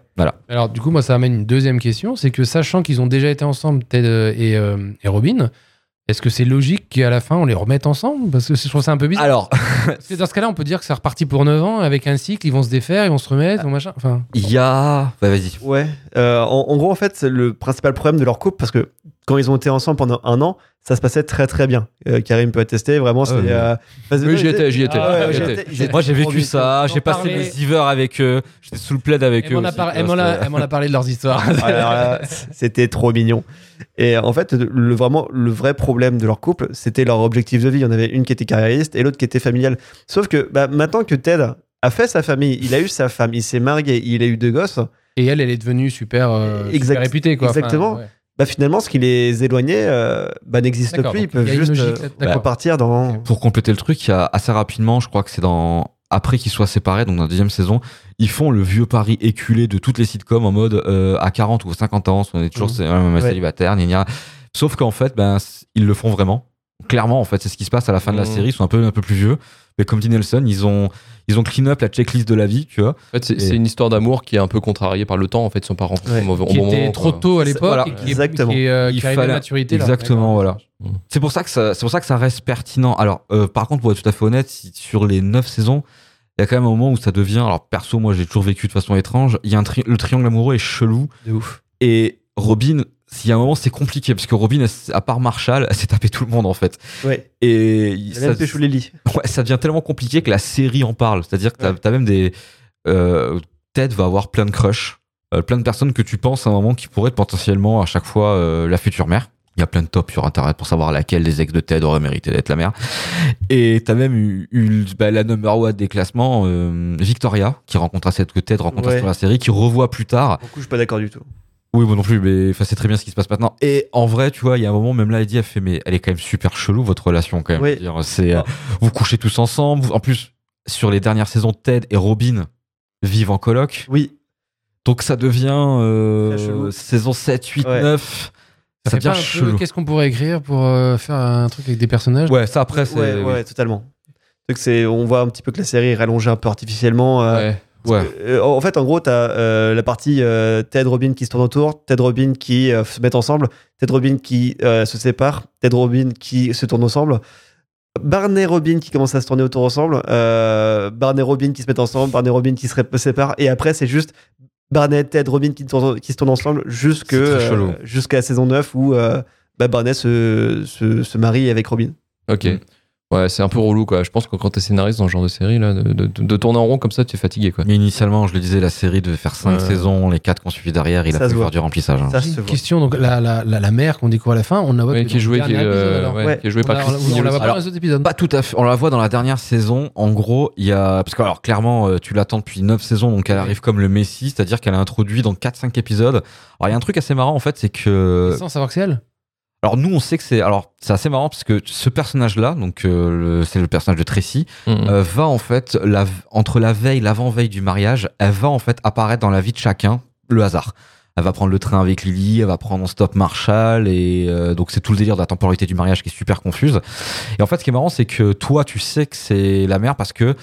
Alors du coup moi ça amène une deuxième question, c'est que sachant qu'ils ont déjà été ensemble Ted euh, et, euh, et Robin, est-ce que c'est logique qu'à la fin on les remette ensemble? Parce que je trouve ça un peu bizarre. Alors, Parce que dans ce cas-là on peut dire que c'est reparti pour 9 ans avec un cycle, ils vont se défaire, ils vont se remettre, ou machin. Enfin, il y a bah vas-y. Ouais. Euh, en, en gros, en fait, c'est le principal problème de leur couple, parce que quand ils ont été ensemble pendant un an, ça se passait très très bien. Euh, Karim peut attester, vraiment, c'est. ouais. euh, que- Oui, j'y étais, j'y étais. Ah, ouais, Moi j'ai vécu ça, j'ai passé mes hivers avec eux, j'étais sous le plaid avec elle eux. a, par- elle m'en a- c'était- elle m'en a parlé de leurs histoires. Là, c'était trop mignon. Et en fait, le, vraiment, le vrai problème de leur couple, c'était leur objectif de vie. Il y en avait une qui était carriériste et l'autre qui était familiale. Sauf que bah, maintenant que Ted a fait sa famille, il a eu sa femme, il s'est marié, il a eu deux gosses, Et elle, elle est devenue super, euh, super réputée, quoi. Enfin, exactement. ouais. bah, finalement, ce qui les éloignait euh, bah, n'existe plus. Ils peuvent juste logique euh, repartir dans. Pour compléter le truc, il y a assez rapidement, je crois que c'est dans après qu'ils soient séparés, donc dans la deuxième saison, ils font le vieux pari éculé de toutes les sitcoms en mode euh, à 40 ou 50 ans, on est toujours Ouais. célibataire, gna. Sauf qu'en fait, ben, ils le font vraiment. Clairement, en fait, c'est ce qui se passe à la fin de la Mhm. série. Ils sont un peu, un peu plus vieux. Mais comme dit Nelson, ils ont, ils ont clean up la checklist de la vie, tu vois. En fait, c'est Et- c'est une histoire d'amour qui est un peu contrariée par le temps. En fait, ils sont pas rencontrés Ouais. au mauvais au Qui bon était moment, trop quoi. tôt à l'époque voilà, et qui est, exactement. qui est, euh, qui fallait- maturité. là. Exactement, voilà. C'est pour ça que ça, c'est pour ça que ça reste pertinent. Alors, euh, par contre, pour être tout à fait honnête, si- sur les neuf saisons, il y a quand même un moment où ça devient. Alors, perso, moi, j'ai toujours vécu de façon étrange. Il y a un tri- le triangle amoureux est chelou De ouf. et Robin s'il y a un moment, c'est compliqué parce que Robin, elle à part Marshall, elle s'est tapé tout le monde en fait. Ouais. Et ça, même pécho Lily. ouais, ça devient tellement compliqué que la série en parle. C'est-à-dire que t'as Ouais. as même des. Euh, Ted va avoir plein de crushs, euh, plein de personnes que tu penses à un moment qui pourraient être potentiellement à chaque fois euh, la future mère. Il y a plein de tops sur internet pour savoir laquelle des ex de Ted aurait mérité d'être la mère. Et t'as même eu, eu, bah, la number one des classements, Victoria, qui rencontre cette que Ted rencontre Ouais. sur la série, qui revoit plus tard. Le coup, je suis pas d'accord du tout. Oui, moi non plus, mais enfin, c'est très bien ce qui se passe maintenant. Et en vrai, tu vois, il y a un moment, même là, Eddie a fait, mais elle est quand même super chelou, votre relation, quand même. Oui. C'est, euh, Ah. vous couchez tous ensemble. vous- En plus, sur les dernières saisons, Ted et Robin vivent en coloc. Oui. Donc ça devient euh, saison 7, 8, Ouais. 9. Ça Ça, fait pas devient chelou. qu'est-ce qu'on pourrait écrire pour euh, faire un truc avec des personnages? Ouais, ça après, c'est. ouais, oui. ouais, totalement. Donc c'est, on voit un petit peu que la série est rallongée un peu artificiellement. euh, Ouais. Ouais. Euh, en fait, en gros, t'as euh, la partie euh, Ted Robin qui se tourne autour, Ted Robin qui euh, se mettent ensemble, Ted Robin qui euh, se sépare, Ted Robin qui se tourne ensemble, Barney Robin qui commence à se tourner autour ensemble, euh, Barney Robin qui se mettent ensemble, Barney Robin qui se séparent, et après, c'est juste Barney, Ted, Robin qui, se tournent ensemble jusque, euh, jusqu'à la saison 9 où euh, bah, Barney se, se, se marie avec Robin. Ok. Mm. Ouais, c'est un peu relou quoi. Je pense que quand t'es scénariste dans ce genre de série là, de, de- de tourner en rond comme ça, tu es fatigué quoi. Mais initialement, je le disais, la série devait faire 5 Ouais. saisons, les 4 qu'on suivi derrière, il a Ça voit. faire du remplissage. hein. Ça se question, donc la, la, la, la mère qu'on découvre à la fin, on la voit Ouais, qui est dans joué, le qui euh, ouais, Ouais. est On par la- Christine on la voit pas dans les autres épisodes. Pas tout à fait. On la voit dans la dernière saison. En gros, il y a. Parce que, alors, clairement, euh, tu l'attends depuis 9 saisons, donc elle arrive comme le Messie, c'est-à-dire qu'elle a introduit dans 4-5 épisodes. Alors, il y a un truc assez marrant, en fait, c'est que. Sans savoir que c'est elle Alors, nous, on sait que c'est. Alors, c'est assez marrant, parce que ce personnage-là, donc, euh, c'est le personnage de Tracy, Mm. euh, va, en fait, la... entre la veille, l'avant-veille du mariage, elle va, en fait, apparaître dans la vie de chacun, le hasard. Elle va prendre le train avec Lily, elle va prendre en stop Marshall, et euh, donc c'est tout le délire de la temporalité du mariage qui est super confuse. Et en fait, ce qui est marrant, c'est que toi, tu sais que c'est la mère parce que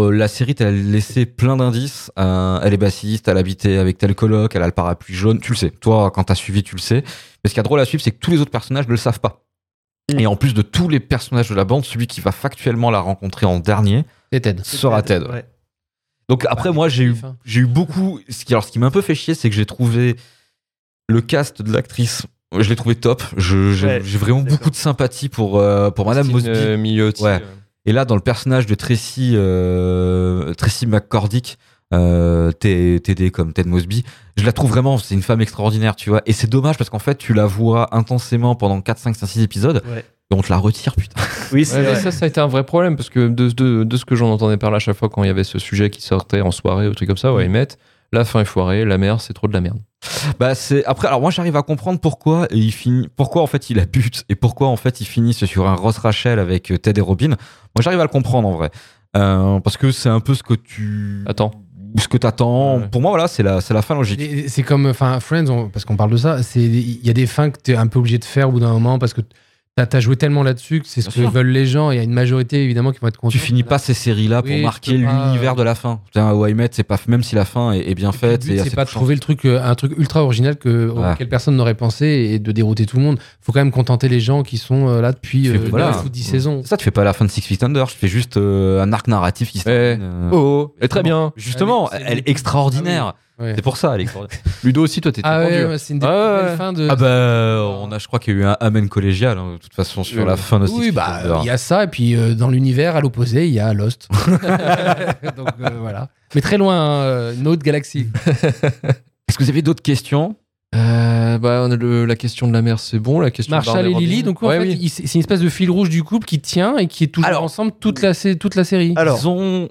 la série t'a laissé plein d'indices. Euh, elle est bassiste, elle habitait avec tel coloc, elle a le parapluie jaune. Tu le sais. Toi, quand t'as suivi, tu le sais. Mais ce qui est drôle à suivre, c'est que tous les autres personnages ne le savent pas. Mm. Et en plus de tous les personnages de la bande, celui qui va factuellement la rencontrer en dernier C'est Ted. sera Ted. Ouais. Donc après, Bah, moi, j'ai eu, j'ai eu beaucoup. Ce qui, alors, ce qui m'a un peu fait chier, c'est que j'ai trouvé le cast de l'actrice. Je l'ai trouvé top. Je- J'ai Ouais, j'ai vraiment d'accord. beaucoup de sympathie pour, euh, pour Madame Mosby. euh, Ouais. Et là, dans le personnage de Tracy, euh, Tracy McCordick, euh, TD comme Ted Mosby, je la trouve vraiment, c'est une femme extraordinaire, tu vois. Et c'est dommage parce qu'en fait, tu la vois intensément pendant 4, 5, 5, 6 épisodes, Ouais. et on te la retire, putain. Oui, c'est Ouais, ça, ça a été un vrai problème parce que de, de, de ce que j'en entendais parler à chaque fois quand il y avait ce sujet qui sortait en soirée ou truc comme ça, ouais, ils mettent la fin est foirée, la mer, c'est trop de la merde. Bah, c'est, après, alors moi, j'arrive à comprendre pourquoi et il finit, pourquoi en fait il a but et pourquoi en fait ils finissent sur un Ross Rachel avec euh, Ted et Robin. Moi, j'arrive à le comprendre en vrai. Euh, parce que c'est un peu ce que tu. Attends. Ce que t'attends. Ouais. Pour moi, voilà, c'est la, c'est la fin logique. C'est comme, enfin, Friends, on- parce qu'on parle de ça, c'est il y a des fins que tu es un peu obligé de faire au bout d'un moment parce que t'as as joué tellement là-dessus que c'est ce Bien que sûr. veulent les gens. Il y a une majorité évidemment qui vont être contents. Tu finis pas ces séries-là pour Oui, tu marquer peux pas, l'univers euh, de la fin. Putain, How I Met, c'est pas même si la fin est, est bien Et le faite. but, et c'est pas de touchante. trouver le truc, euh, un truc ultra original que, Ouais. auquel personne n'aurait pensé et de dérouter tout le monde. Faut quand même contenter les gens qui sont euh, là depuis euh, voilà. 9 ou 10 saisons. Ça, tu fais pas la fin de Six Feet Under. Tu fais juste euh, un arc narratif qui se Ouais. termine, euh, Oh, elle est très bien. Justement, Ah oui, c'est- elle est extraordinaire. Ouais. C'est pour ça, extraordinaire. Ludo aussi, toi, t'étais Ah tendu. ouais, ouais, c'est une des Ah plus ouais, fins de. Ah bah, on a, je crois qu'il y a eu un amen collégial, hein, de toute façon, sur Euh, la fin de Oui, bah, il y a ça, et puis euh, dans l'univers, à l'opposé, il y a Lost. Donc euh, voilà. Mais très loin, hein, euh, une autre galaxie. Est-ce que vous avez d'autres questions? Euh, bah, on a le- la question de la mer, c'est bon. La question de Marshall et Lily, donc en Ouais, fait, oui. c'est une espèce de fil rouge du couple qui tient et qui est toujours Alors- ensemble toute la, toute la série. Alors, Ils ont...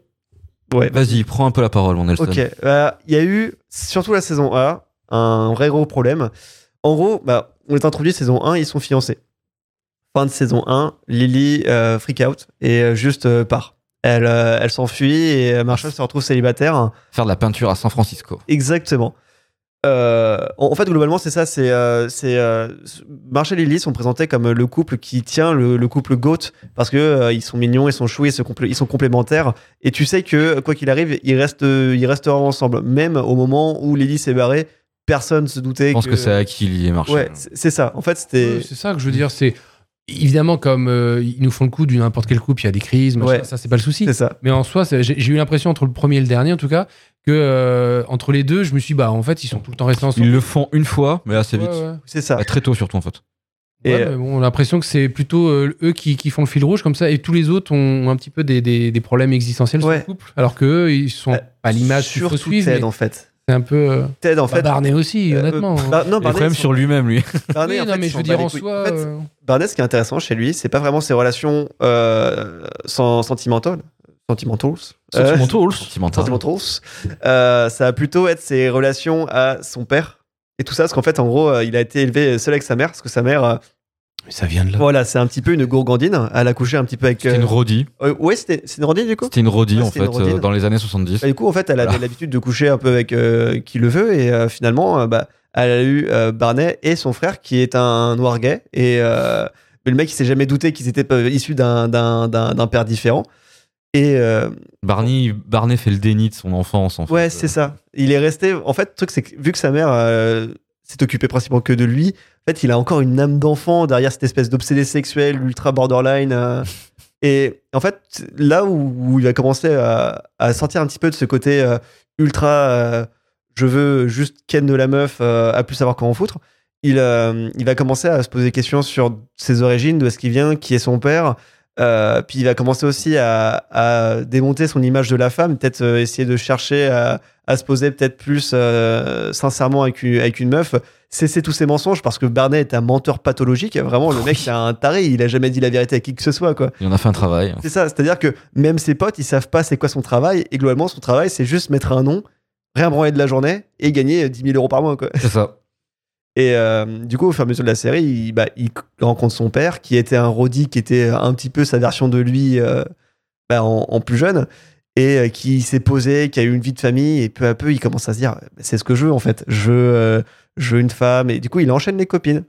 ouais, Vas-y, prends un peu la parole, mon Nelson. Ok, euh, il y a eu, surtout la saison 1, un vrai gros problème. En gros, bah, on est introduit saison 1, ils sont fiancés. Fin de saison 1, Lily euh, freak out et euh, juste euh, part. Elle, elle s'enfuit et Marshall se retrouve célibataire. Faire de la peinture à San Francisco. Exactement. Euh, en, fait, globalement, c'est ça. C'est, euh, c'est euh, Marshall et Lily sont présentés comme le couple qui tient le, le couple GOAT parce que euh, ils sont mignons, ils sont choués, ils, se complé- ils sont complémentaires. Et tu sais que quoi qu'il arrive, ils restent, ils resteront ensemble. Même au moment où Lily s'est barrée, personne se doutait. Je pense que, c'est à qui il est marché. Ouais, c'est ça. En fait, c'était. C'est ça que je veux dire. C'est évidemment comme euh, ils nous font le coup du n'importe quel couple, il y a des crises, machin, Ouais. ça c'est pas le souci. C'est ça. Mais en soi, j'ai eu l'impression entre le premier et le dernier, en tout cas, que euh, entre les deux, je me suis dit, bah en fait, ils sont tout le temps restés ensemble. Ils le font une fois, mais assez vite. ouais. C'est ça. Bah, très tôt surtout en fait. Et, Ouais, euh, mais bon, on a l'impression que c'est plutôt euh, eux qui, qui font le fil rouge comme ça, et tous les autres ont un petit peu des, des, des problèmes existentiels sur le couple, alors que eux, ils sont Euh, à l'image qu'il faut Surtout suivre. Ted, mais en fait. C'est un peu. euh, Ted, en bah, fait. Barney aussi, euh, honnêtement. Bar- non, Il est Barney, quand même ils sur sont- lui-même lui. Barney, Oui, en non, fait, mais je veux dire en soi. En fait, euh, Barney, ce qui est intéressant chez lui, c'est pas vraiment ses relations euh, sans- sentimentales. Sentimentals. Euh, Sentimental. sentimentals. Euh, ça va plutôt être ses relations à son père. Et tout ça, parce qu'en fait, en gros, euh, il a été élevé seul avec sa mère, parce que sa mère, euh, Mais ça vient de là. voilà, c'est un petit peu une gourgandine. Elle a couché un petit peu avec. C'était une rodie. euh, ouais, c'était c'est une rodine du coup? C'était une rodie Ouais, en fait euh, dans les années 70. Bah, du coup, en fait, elle avait Voilà. l'habitude de coucher un peu avec euh, qui le veut, et euh, finalement, euh, bah, elle a eu euh, Barney et son frère qui est un noir gay, et euh, mais le mec, il s'est jamais douté qu'ils étaient issus d'un- d'un d'un- d'un père différent. Et euh, Barney, Barney fait le déni de son enfance en ouais, c'est ça. Il est resté. En fait, le truc, c'est que vu que sa mère euh, s'est occupée principalement que de lui, en fait, il a encore une âme d'enfant derrière cette espèce d'obsédé sexuel ultra borderline. euh, et en fait, là où, où il a commencé à, à sortir un petit peu de ce côté ultra, je veux juste ken de la meuf, à plus savoir comment foutre, il, il va commencer à se poser des questions sur ses origines, d'où est-ce qu'il vient, qui est son père. Euh, puis il va commencer aussi à, à démonter son image de la femme, peut-être euh, essayer de chercher à, à se poser peut-être plus euh, sincèrement avec une, avec une meuf, cesser tous ses mensonges parce que Barney est un menteur pathologique. Vraiment, le mec, c'est un taré, il a jamais dit la vérité à qui que ce soit, quoi. Il en a fait un travail. C'est ça, c'est-à-dire que même ses potes, ils savent pas c'est quoi son travail, et globalement, son travail, c'est juste mettre un nom, rien branler de la journée et gagner 10 000 euros par mois. C'est ça. Et euh, du coup, au fur et à mesure de la série, il, bah, il rencontre son père, qui était un Roddy, qui était un petit peu sa version de lui euh, bah, en, en plus jeune, et euh, qui s'est posé, qui a eu une vie de famille, et peu à peu, il commence à se dire, c'est ce que je veux en fait, je veux, je veux une femme, et du coup, il enchaîne les copines.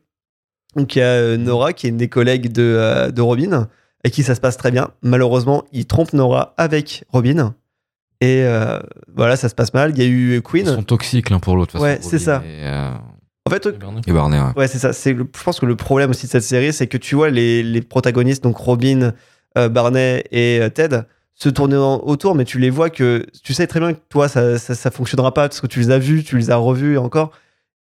Donc il y a euh, Nora, qui est une des collègues de, de Robin, avec qui ça se passe très bien. Malheureusement, il trompe Nora avec Robin. Et euh, voilà, ça se passe mal. Il y a eu Queen. Ils sont toxiques l'un pour l'autre. Ouais, c'est ça. Et, euh, En fait, et Barney. ouais. Ouais, c'est ça. C'est le- je pense que le problème aussi de cette série, c'est que tu vois les, les protagonistes, donc Robin, euh, Barney et euh, Ted, se tourner en- autour, mais tu les vois que tu sais très bien que toi, ça, ça, ça fonctionnera pas parce que tu les as vus, tu les as revus et encore,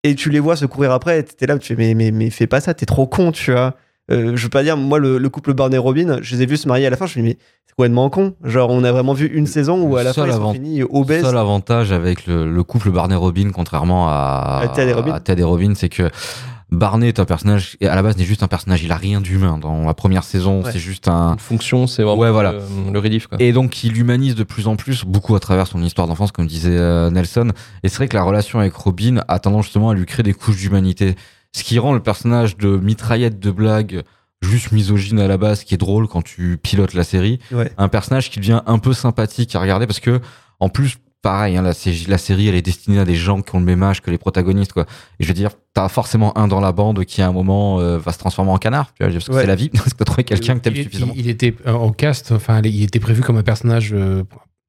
et tu les vois se courir après, et t'es là, tu fais, mais, mais, mais fais pas ça, t'es trop con, tu vois. Euh, je veux pas dire, moi, le, le couple Barney-Robin, je les ai vus se marier à la fin, je me suis dit, mais c'est complètement con. Genre, on a vraiment vu une saison où à la fin, Seul ils sont finis obèses. Seul avantage avec le, le couple Barney-Robin, contrairement à, À Ted et Robin. à Ted et Robin, c'est que Barney est un personnage, et à la base n'est juste un personnage, il a rien d'humain. Dans la première saison, Ouais. c'est juste un. Une fonction, c'est vraiment Ouais, voilà. le, le relief. Quoi. Et donc il humanise de plus en plus, beaucoup à travers son histoire d'enfance, comme disait euh, Nelson. Et c'est vrai que la relation avec Robin a tendance justement à lui créer des couches d'humanité. Ce qui rend le personnage de mitraillette de blague juste misogyne à la base, qui est drôle quand tu pilotes la série, Ouais. un personnage qui devient un peu sympathique à regarder parce que, en plus, pareil, hein, la, sé- la série, elle est destinée à des gens qui ont le même âge que les protagonistes, quoi. Et je veux dire, t'as forcément un dans la bande qui, à un moment, euh, va se transformer en canard, tu vois, parce que Ouais. c'est la vie, parce que t'as trouvé quelqu'un que t'aimes suffisamment. il- il était euh, en cast, enfin, il était prévu comme un personnage, euh,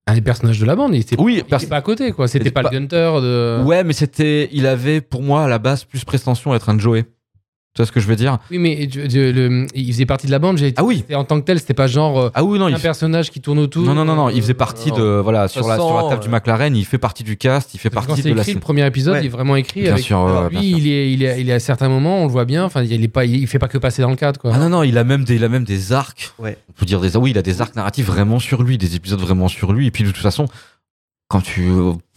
un des personnages de la bande. Il était, Oui, il pers- était pas à côté, quoi. C'était C'était pas, pas- le Gunter de. Ouais, mais c'était, il avait, pour moi, à la base, plus prétention à être un Joey. Tu vois ce que je veux dire? Oui, mais je- je- le- il faisait partie de la bande. j'ai- Ah oui. En tant que tel, c'était pas genre euh, Ah oui, non, un il personnage qui tourne autour. Non, non, non, non, il faisait Euh, partie non. de, voilà, sur la, façon, sur la table du euh, McLaren, il fait partie du cast, il fait partie quand de la écrit, scène. le premier épisode, Ouais. il est vraiment écrit. Bien avec- sûr, Alors, ouais, bien lui, sûr. il est, il est, il est à certains moments, on le voit bien. Enfin, il est pas, il fait pas que passer dans le cadre, quoi. Ah non, non, il a même des, il a même des arcs. Ouais. On peut dire des, oui, il a des arcs narratifs vraiment sur lui, des épisodes vraiment sur lui. Et puis de toute façon, quand tu,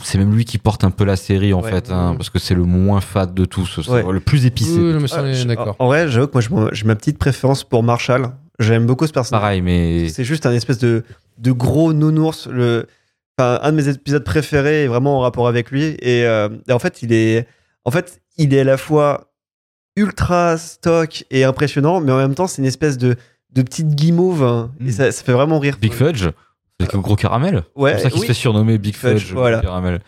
c'est même lui qui porte un peu la série en Ouais. fait, hein, parce que c'est le moins fade de tous, c'est Ouais. le plus épicé. Oui, Ah, je-. En vrai, j'avoue que moi, j'ai ma petite préférence pour Marshall. J'aime beaucoup ce personnage. Pareil, mais C'est juste un espèce de, de gros nounours. Le, enfin, un de mes épisodes préférés est vraiment en rapport avec lui. Et, euh, et en fait, il est, en fait, il est à la fois ultra stock et impressionnant, mais en même temps, c'est une espèce de, de petite guimauve. hein. Mm. Et ça, ça fait vraiment rire. Big Fudge, c'est le gros caramel. Ouais, c'est pour ça qu'il oui. se fait surnommer Big Fudge, Fudge, voilà. caramel.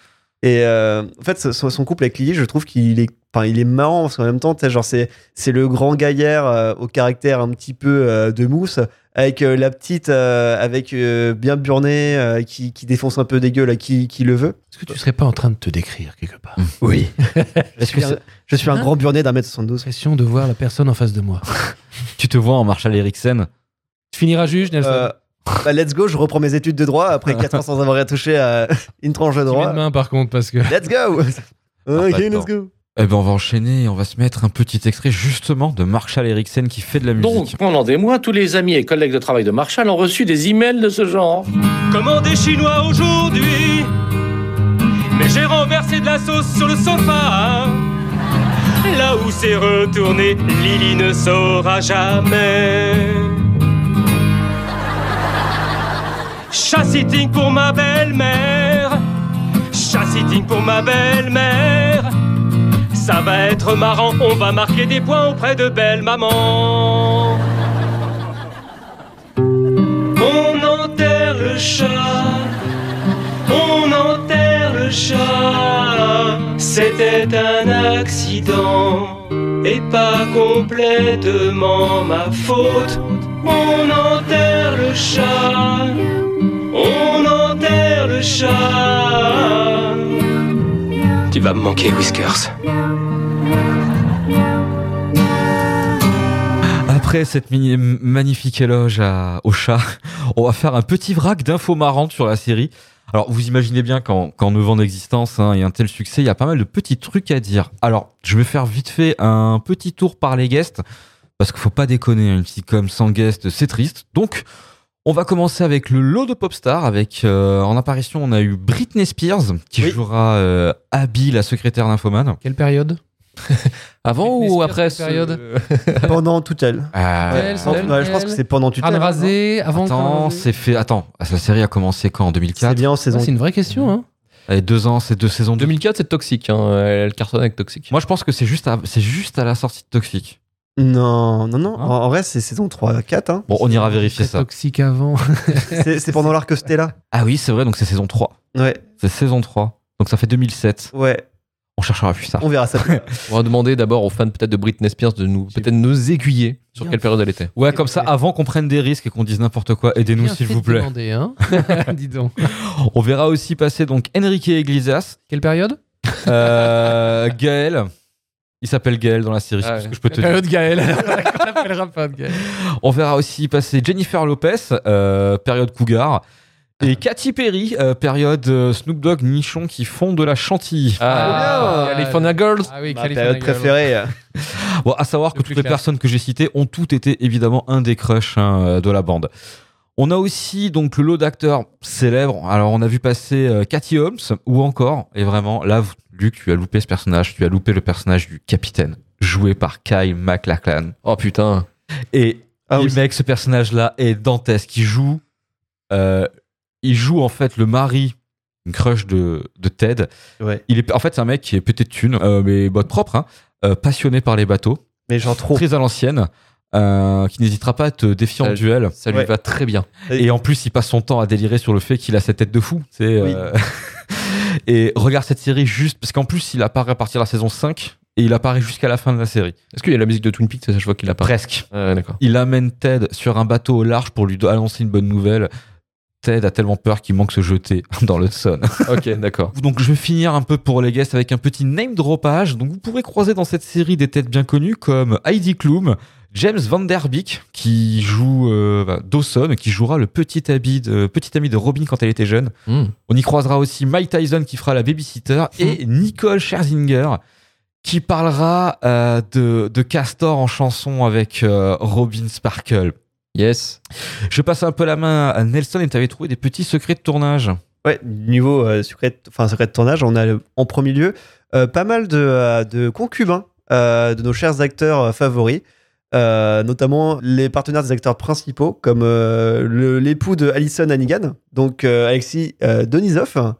Et euh, en fait, son, son couple avec Lily, je trouve qu'il est, enfin, il est marrant parce qu'en même temps, genre c'est, c'est le grand gaillard euh, au caractère un petit peu euh, de mousse, avec euh, la petite, euh, avec euh, bien burné, euh, qui, qui défonce un peu des gueules à qui, qui le veut. Est-ce que tu serais pas en train de te décrire quelque part Oui. je, suis un, je suis un Hein grand burné d'un mètre 72. L'impression de voir la personne en face de moi. Tu te vois en Marshall Eriksen Tu finiras juge, Nelson? Euh, Bah, let's go, je reprends mes études de droit après 4 ans sans avoir rien touché à une tranche de droit. de main par contre parce que. Let's go Ok, pas de let's go Eh ben, on va enchaîner et on va se mettre un petit extrait justement de Marshall Eriksen qui fait de la musique. Donc, pendant des mois, tous les amis et collègues de travail de Marshall ont reçu des emails de ce genre. Commandé chinois aujourd'hui, mais j'ai renversé de la sauce sur le sofa. Là où c'est retourné, Lily ne saura jamais. Chat-sitting pour ma belle-mère, chat-sitting pour ma belle-mère. Ça va être marrant, on va marquer des points auprès de belle maman. On enterre le chat, on enterre le chat. C'était un accident et pas complètement ma faute. On enterre le chat, on enterre le chat. Tu vas me manquer, Whiskers. Après cette magnifique éloge au chat, on va faire un petit vrac d'infos marrantes sur la série. Alors, vous imaginez bien qu'en qu'en 9 ans d'existence hein, et un tel succès, il y a pas mal de petits trucs à dire. Alors, je vais faire vite fait un petit tour par les guests, parce qu'il faut pas déconner, hein, une sitcom sans guest, c'est triste. Donc, on va commencer avec le lot de pop stars. Avec, euh, en apparition, on a eu Britney Spears, qui Oui. jouera euh, Abby, la secrétaire d'infoman. Quelle période? Avant Britney ou Spears, après quelle période? Pendant tutelle. Euh, Elle, Pendant- celle, ouais, je pense que c'est pendant tutelle. Anne hein, rasée, avant Attends, c'est fait. Attends, la série a commencé quand En non C'est 2004 bien en saison. C'est une vraie question, hein. Et deux ans, c'est deux saisons. de- 2004, c'est toxique. Hein. Elle cartonne avec toxique. Moi, je pense que c'est juste, à, c'est juste à la sortie de Toxic. Non, non, non. Hein En, en vrai, c'est saison 3, 4. Hein. Bon, on ira vérifier ça. toxique avant. c'est pendant l'arc Stella. Ah oui, c'est vrai, donc c'est saison 3. Ouais, C'est saison 3. Donc ça fait 2007. ouais. On cherchera plus ça. On verra ça. plus. On va demander d'abord aux fans peut-être de Britney Spears de nous peut-être nous aiguiller sur Bien quelle période elle était. Ouais, comme ça, avant qu'on prenne des risques et qu'on dise n'importe quoi, aidez-nous s'il vous plaît. demander, hein. Dis donc. On verra aussi passer donc Enrique Iglesias, Quelle période? Euh, Gaël. Il s'appelle Gaël dans la série, Ah ce que je peux te dire. Période Gaël. On l'appellera pas Gaël. On verra aussi passer Jennifer Lopez, euh, période Cougar. Et Katy Perry, euh, période euh, Snoop Dogg, Nichon qui font de la chantilly. Ah, bien. California Girls. Ah oui, Ma California période Girl. préférée. Bon, à savoir que toutes les personnes que j'ai citées ont toutes été évidemment un des crushs hein, de la bande. On a aussi donc le lot d'acteurs célèbres. Alors on a vu passer euh, Cathy Holmes ou encore, et vraiment là, Luc, tu as loupé ce personnage, tu as loupé le personnage du capitaine, joué par Kyle MacLachlan. Oh putain. Et Ah le oui. mec, ce personnage-là est dantesque. Il joue, euh, il joue en fait le mari, une crush de, de Ted. Ouais. Il est, en fait, c'est un mec qui est pété de thunes, euh, mais botte propre, hein, euh, passionné par les bateaux, Mais genre trop. très à l'ancienne, euh, qui n'hésitera pas à te défier en duel. Ça lui Ouais. va très bien. Et en plus, il passe son temps à délirer sur le fait qu'il a cette tête de fou. C'est, euh, et regarde cette série juste parce qu'en plus, il apparaît à partir de la saison 5 et il apparaît jusqu'à la fin de la série. Est-ce qu'il y a la musique de Twin Peaks je vois qu'il a pas. Presque. Ah. Il amène Ted sur un bateau au large pour lui annoncer une bonne nouvelle. Ted a tellement peur qu'il manque se jeter dans le Hudson. Ok, d'accord. Donc je vais finir un peu pour les guests avec un petit name dropage. Donc vous pourrez croiser dans cette série des têtes bien connues comme Heidi Klum, James Van Der Beek qui joue euh, bah, Dawson, qui jouera le petit ami, de, petit ami de Robin quand elle était jeune. Hmm. On y croisera aussi Mike Tyson qui fera la babysitter et Nicole Scherzinger qui parlera euh, de, de Castor en chanson avec euh, Robin Sparkle. Yes. Je passe un peu la main à Nelson et tu avais trouvé des petits secrets de tournage. Ouais, niveau euh, secret, enfin, secret de tournage, on a en premier lieu euh, pas mal de, de concubins euh, de nos chers acteurs favoris, euh, notamment les partenaires des acteurs principaux, comme euh, l'époux de Alison Hannigan, donc euh, Alexis Denisov,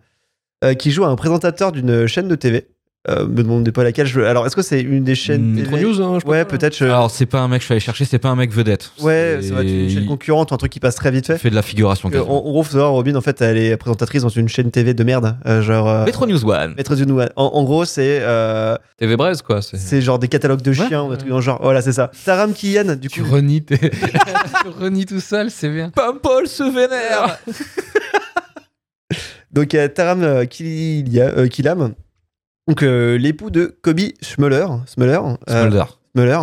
qui joue un présentateur d'une chaîne de TV. Euh, me demandez pas laquelle je veux. Alors, est-ce que c'est une des chaînes Hmm, TV Metro News, hein, je Ouais, peut-être. je- Alors, c'est pas un mec, je suis allé chercher, c'est pas un mec vedette. Ouais, ça va être une chaîne concurrente, un truc qui passe très vite fait. fait de la figuration. Euh, En gros, faut savoir, Robin, en fait, elle est présentatrice dans une chaîne TV de merde. euh, genre. euh, Metro News One. Maître du Nouveau. En, en gros, c'est euh, TV Braise, quoi. C'est c'est genre des catalogues de chiens ou des trucs dans le genre. Voilà, c'est ça. Taram Kian, du Tu coup. renies, tes- tu renies tout seul, c'est bien. Paul se vénère. Donc, euh, Taram euh, Kilia- euh, Kilam, donc euh, l'époux de Kobe Schmuller. Schmuller. euh, Smolder. Schmuller.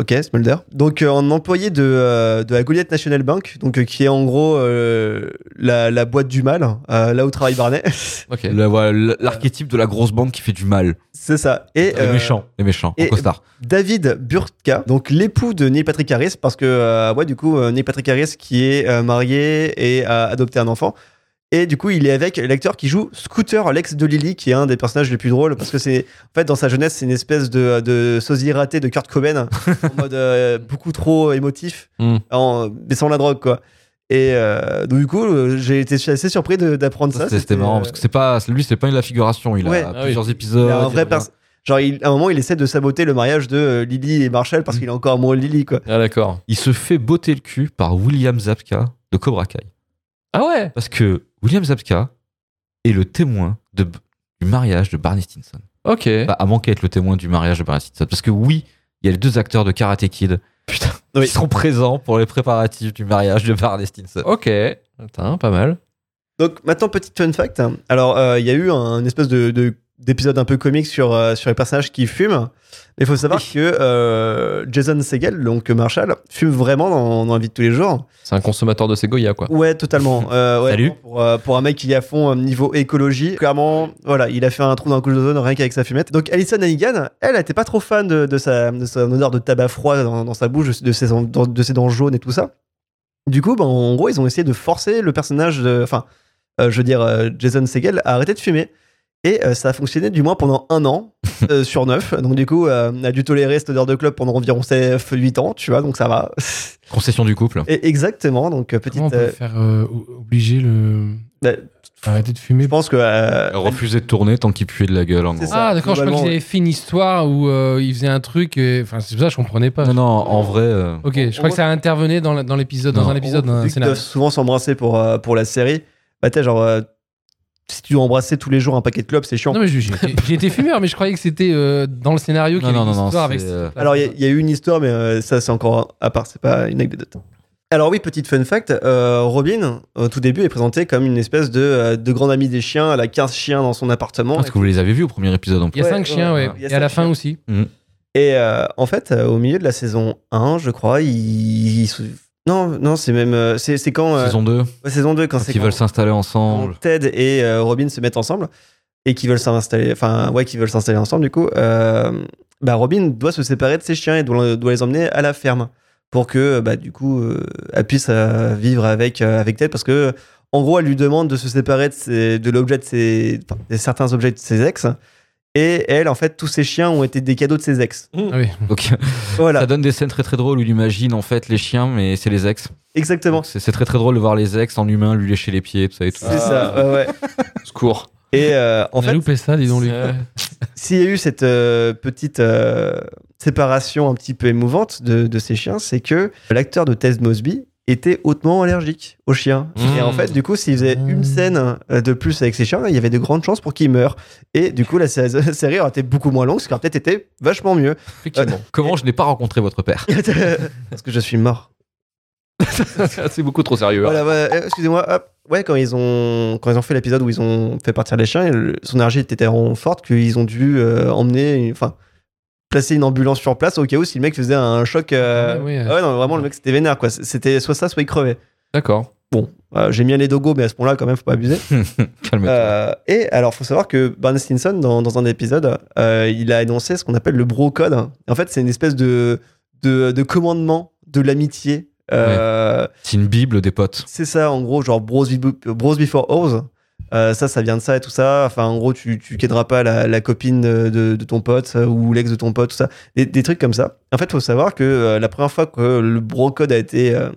Ok, Smulder. Donc, euh, en employé de, euh, de la Goliath National Bank, donc, euh, qui est en gros euh, la, la boîte du mal, euh, là où travaille Barney. Ok. L'archétype de la grosse banque qui fait du mal. C'est ça. Et, Les euh, méchants. Les méchants. En et- costard. David Burtka, donc l'époux de Neil Patrick Harris, parce que, euh, ouais, du coup, euh, Neil Patrick Harris qui est euh, marié et a adopté un enfant. Et du coup, il est avec l'acteur qui joue Scooter, l'ex de Lily, qui est un des personnages les plus drôles, parce que c'est, en fait, dans sa jeunesse, c'est une espèce de, de sosie raté de Kurt Cobain, en mode euh, beaucoup trop émotif, Mm. en, mais sans la drogue, quoi. Et euh, donc, du coup, euh, j'ai été assez surpris d'apprendre ça. C'était c'était marrant parce que c'est pas, lui, c'est pas une de la figuration. Il Ouais. a Ah oui. plusieurs épisodes. il a un vrai Genre, il- à un moment, il essaie de saboter le mariage de euh, Lily et Marshall parce qu'il est encore amoureux de Lily, quoi. Ah, d'accord. Il se fait botter le cul par William Zabka de Cobra Kai. Ah ouais Parce que William Zabka est le témoin de, du mariage de Barney Stinson. Ok. Bah, à manquer d'être le témoin du mariage de Barney Stinson. Parce que oui, il y a les deux acteurs de Karate Kid. Putain, Oui. ils seront présents pour les préparatifs du mariage de Barney Stinson. Ok. Putain, pas mal. Donc maintenant, petite fun fact. Alors, euh, il y a eu un espèce de, de- d'épisode un peu comique sur, euh, sur les personnages qui fument. Mais il faut savoir que euh, Jason Segel, donc Marshall, fume vraiment dans, dans la vie de tous les jours. C'est un consommateur de ces Goya, quoi. Ouais, totalement. Euh, ouais, Salut. Pour, euh, pour un mec qui est à fond niveau écologie, clairement, voilà, il a fait un trou dans la couche d'ozone rien qu'avec sa fumette. Donc Alison Hannigan, elle, elle était pas trop fan de, de sa, de son odeur de tabac froid dans, dans sa bouche, de ses, dans- de ses dents jaunes et tout ça. Du coup, ben, en gros, ils ont essayé de forcer le personnage, de- enfin, euh, je veux dire, euh, Jason Segel à arrêter de fumer. Et euh, ça a fonctionné du moins pendant un an euh, sur neuf. Donc du coup, euh, on a dû tolérer cette odeur de clope pendant environ 8 ans, tu vois, donc ça va. Concession du couple. Et exactement, donc petite... Comment on peut euh, faire euh, obliger le. bah, Arrêter de fumer? je pense que... euh, Refuser de tourner tant qu'il puait de la gueule, en C'est gros. ça. Ah, d'accord, je crois qu'ils avaient fait une histoire où euh, ils faisaient un truc. et- Enfin, c'est pour ça que je comprenais pas. Non, non, en vrai. euh, Ok, je crois que ça intervenait dans la- dans l'épisode, dans un épisode, dans un scénario. doivent souvent s'embrasser pour, euh, pour la série, bah t'es genre... si tu dois embrasser tous les jours un paquet de clopes, c'est chiant. Non, mais j'ai j'ai été- j'ai été fumeur, mais je croyais que c'était euh, dans le scénario qu'il y Non, avait non, une histoire avec. euh. Alors, il y, a- il y a eu une histoire, mais euh, ça, c'est encore à part, c'est pas une anecdote. Alors oui, petite fun fact, euh, Robin, au tout début, est présenté comme une espèce de, de grande amie des chiens. Elle a 15 chiens dans son appartement. Parce que vous les avez vus au premier épisode en Il y a Ouais, cinq chiens, ouais, ouais. il y a Et à la fin chiens. aussi. Et euh, en fait, euh, au milieu de la saison 1, je crois, il... Non, non, c'est même... euh, c'est c'est quand... euh, Saison 2, ouais, saison 2, quand quand c'est ils veulent s'installer quand ensemble. Ted et euh, Robin se mettent ensemble et qui veulent s'installer, enfin ouais, qui veulent s'installer ensemble du coup, bah Robin doit se séparer de ses chiens et doit, doit les emmener à la ferme pour que bah du coup elle puisse vivre avec avec Ted parce que en gros elle lui demande de se séparer de, ses- de l'objet de ses, enfin, de certains objets de ses ex et elle en fait tous ses chiens ont été des cadeaux de ses ex. Ah oui. Donc, Voilà, ça donne des scènes très très drôles où il imagine en fait les chiens, mais c'est les ex. exactement. C'est très très drôle de voir les ex en humain lui lécher les pieds, tout ça et tout. C'est ça, ouais, ouais. Secours. Et euh, en On a fait, loupé ça, dis donc, lui. S'il y a eu cette euh, petite euh, séparation un petit peu émouvante de, de ces chiens, c'est que l'acteur de Ted Mosby était hautement allergique aux chiens. Mmh. Et en fait, du coup, s'il faisait une scène euh, de plus avec ses chiens, il y avait de grandes chances pour qu'il meure. Et du coup, la sé- série aurait été beaucoup moins longue, ce qui aurait peut-être été vachement mieux. Effectivement. Comment je n'ai pas rencontré votre père Parce que je suis mort. c'est beaucoup trop sérieux. hein. Voilà, voilà, euh, excusez-moi. hop. Ouais, quand ils ont quand ils ont fait l'épisode où ils ont fait partir les chiens, son énergie était tellement forte qu'ils ont dû euh, emmener, une- enfin, placer une ambulance sur place au cas où si le mec faisait un choc. euh, Ouais, ouais. ah ouais, non, vraiment le mec c'était vénère quoi. C'était soit ça, soit il crevait. D'accord. Bon, euh, j'ai mis les dogos, mais à ce point-là quand même, faut pas abuser. Calme-toi. Euh, et alors, faut savoir que Barney Stinson, dans, dans un épisode, euh, il a énoncé ce qu'on appelle le bro code. En fait, c'est une espèce de, de, de commandement de l'amitié. C'est une bible des potes. C'est ça, en gros, genre bros before hoes. Euh, ça, ça vient de ça et tout ça. Enfin, en gros, tu, tu quitteras pas la, la copine de, de- ton pote euh, ou l'ex de ton pote, tout ça. Des, des trucs comme ça. En fait, faut savoir que euh, la première fois que le bro code a été euh,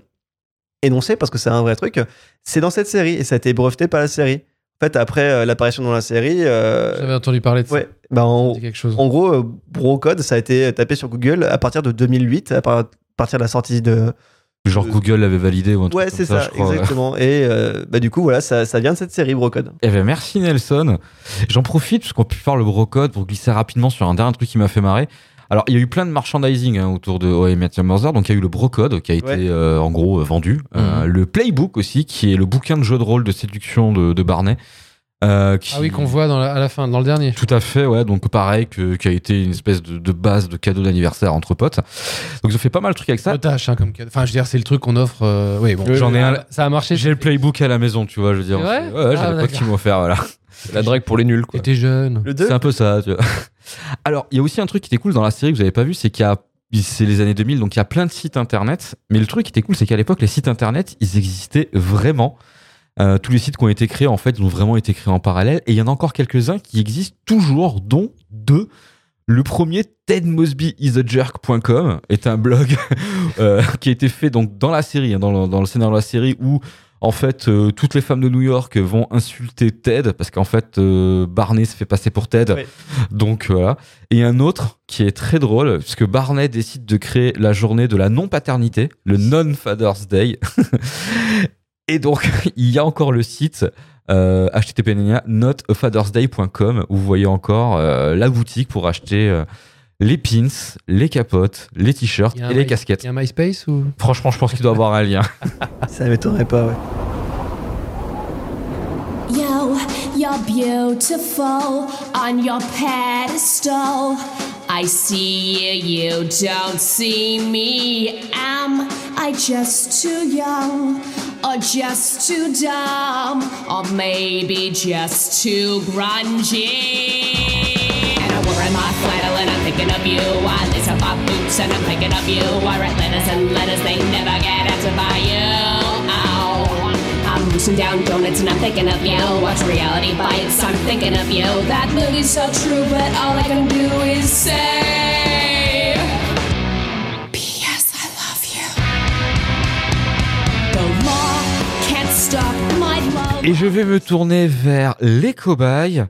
énoncé, parce que c'est un vrai truc, c'est dans cette série et ça a été breveté par la série. En fait, après l'apparition dans la série, J'avais entendu parler de ça. ouais, bah, Ça en, quelque chose. en gros, euh, bro code, ça a été tapé sur Google à partir de 2008, à par- partir de la sortie de, Genre Euh, Google l'avait validé ou un truc Ouais, c'est ça, exactement. Et euh, bah, du coup, voilà, ça, ça vient de cette série Brocode. Eh ben merci Nelson. J'en profite parce qu'on peut faire le brocode pour glisser rapidement sur un dernier truc qui m'a fait marrer. Alors il y a eu plein de merchandising hein, autour de Met Your Mother. Donc il y a eu le brocode qui a été Ouais. euh, en gros euh, vendu. Euh, le playbook aussi qui est le bouquin de jeu de rôle de séduction de, de Barney. Euh, qui- Ah oui, qu'on voit dans la- à la fin, dans le dernier. Tout à fait, ouais. Donc pareil, que, qui a été une espèce de, de base de cadeau d'anniversaire entre potes. Donc je fais pas mal de trucs avec ça. Potache, hein, comme cadeau. Enfin, je veux dire, c'est le truc qu'on offre. euh, Oui, bon. J'en ai un. Ça a marché. J'ai le playbook à la maison, tu vois, je veux dire. Ouais, ouais, j'ai Ah, potes qui m'ont offert, voilà. La drague pour les nuls, quoi. T'étais jeune. Le 2 C'est un peu ça, tu vois. Alors, il y a aussi un truc qui était cool dans la série que vous avez pas vu, c'est qu'il y a c'est les années 2000, donc il y a plein de sites internet. Mais le truc qui était cool, c'est qu'à l'époque, les sites internet, ils existaient vraiment. Euh, tous les sites qui ont été créés, en fait, ils ont vraiment été créés en parallèle. Et il y en a encore quelques-uns qui existent toujours, dont deux. Le premier, tedmosbyisAjerk.com, est un blog euh, qui a été fait donc dans la série, hein, dans, le, dans le scénario de la série, où en fait euh, toutes les femmes de New York vont insulter Ted parce qu'en fait euh, Barney se fait passer pour Ted. Ouais. Donc voilà. Et un autre qui est très drôle, puisque Barney décide de créer la journée de la non-paternité, le Non-Father's Day. Et donc, il y a encore le site euh, http notafathersday.com où vous voyez encore euh, la boutique pour acheter euh, les pins, les capotes, les t-shirts et les My- casquettes. Il y a un MySpace ou? Franchement, je pense qu'il doit avoir un lien. Ça m'étonnerait pas, ouais. You're beautiful on your pedestal. I see you, you don't see me. Am I just too young? Or just too dumb? Or maybe just too grungy? And I'm wearing my flannel and I'm thinking of you. I lace up my boots and I'm thinking of you. I write letters and letters, they never get answered by you. Down donuts and I'm thinking of you. Watch reality bites, I'm thinking of you. That movie's so true, but all I can do is say. P.S. I love you. The law can't stop my love. Et je vais me tourner vers les cobayes.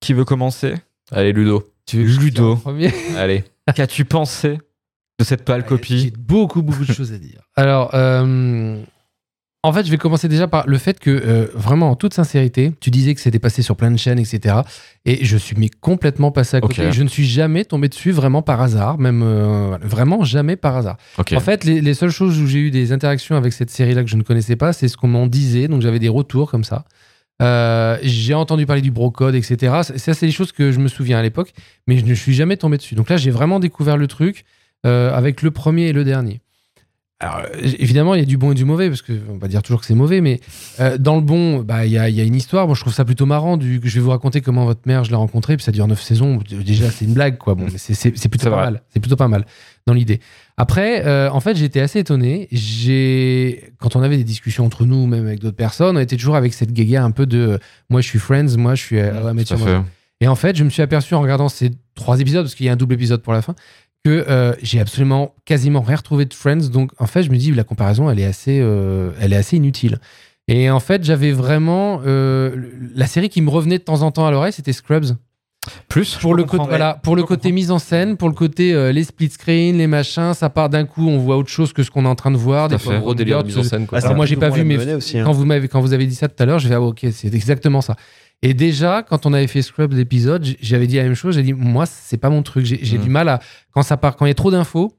Qui veut commencer? Allez, Ludo. Tu veux Ludo. Allez. Qu'as-tu pensé de cette pâle J'ai copie? beaucoup, beaucoup de choses à dire. Alors, euh, en fait, je vais commencer déjà par le fait que, euh, vraiment, en toute sincérité, tu disais que c'était passé sur plein de chaînes, etc. Et je suis mais complètement passé à côté. Je ne suis jamais tombé dessus vraiment par hasard, même euh, vraiment jamais par hasard. En fait, les, les seules choses où j'ai eu des interactions avec cette série-là que je ne connaissais pas, c'est ce qu'on m'en disait. Donc, j'avais des retours comme ça. Euh, j'ai entendu parler du brocode, etc. Ça, c'est des choses que je me souviens à l'époque, mais je ne suis jamais tombé dessus. Donc là, j'ai vraiment découvert le truc avec le premier et le dernier. Alors, euh, évidemment, il y a du bon et du mauvais, parce qu'on va dire toujours que c'est mauvais, mais euh, dans le bon, bah, il y, a, y a une histoire. Moi, je trouve ça plutôt marrant. Du, je vais vous raconter comment votre mère, je l'ai rencontrée, puis ça dure 9 saisons. Déjà, c'est une blague, quoi. Bon, c'est- plutôt pas vrai. mal. C'est plutôt pas mal dans l'idée. Après, euh, en fait, j'étais assez étonné. J'ai, quand on avait des discussions entre nous, même avec d'autres personnes, on était toujours avec cette guéguerre un peu de euh, moi, je suis Friends, moi, je suis fait. Et en fait, je me suis aperçu en regardant ces trois épisodes, parce qu'il y a un double épisode pour la fin, que euh, j'ai absolument quasiment rien retrouvé de Friends. Donc, en fait, je me dis, la comparaison, elle est assez, euh, elle est assez inutile. Et en fait, j'avais vraiment. euh, la série qui me revenait de temps en temps à l'oreille, c'était Scrubs. Plus Pour le, côté, voilà, pour le côté mise en scène, pour le côté euh, les split screen, les machins, ça part d'un coup, on voit autre chose que ce qu'on est en train de voir. Des fois, Gros délire de mise en scène, quoi. Ah, Alors, moi, j'ai pas vu, mais aussi, hein. quand vous m'avez quand vous avez dit ça tout à l'heure, je vais ah, ok, c'est exactement ça. Et déjà, quand on avait fait Scrubs l'épisode, j'avais dit la même chose. J'ai dit moi, c'est pas mon truc. J'ai Mhm. du mal à quand ça part, quand il y a trop d'infos.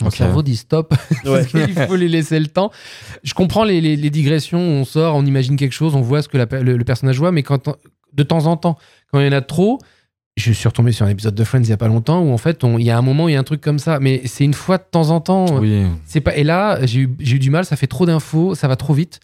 Mon cerveau dit stop. Ouais. il faut les laisser le temps. Je comprends les, les- les digressions. On sort, on imagine quelque chose, on voit ce que la le, le personnage voit, mais quand de temps en temps, quand il y en a trop, je suis retombé sur un épisode de Friends il y a pas longtemps où en fait, il y a un moment, il y a un truc comme ça, mais c'est une fois de temps en temps. Oui. C'est pas. Et là, j'ai eu, j'ai eu du mal. Ça fait trop d'infos. Ça va trop vite.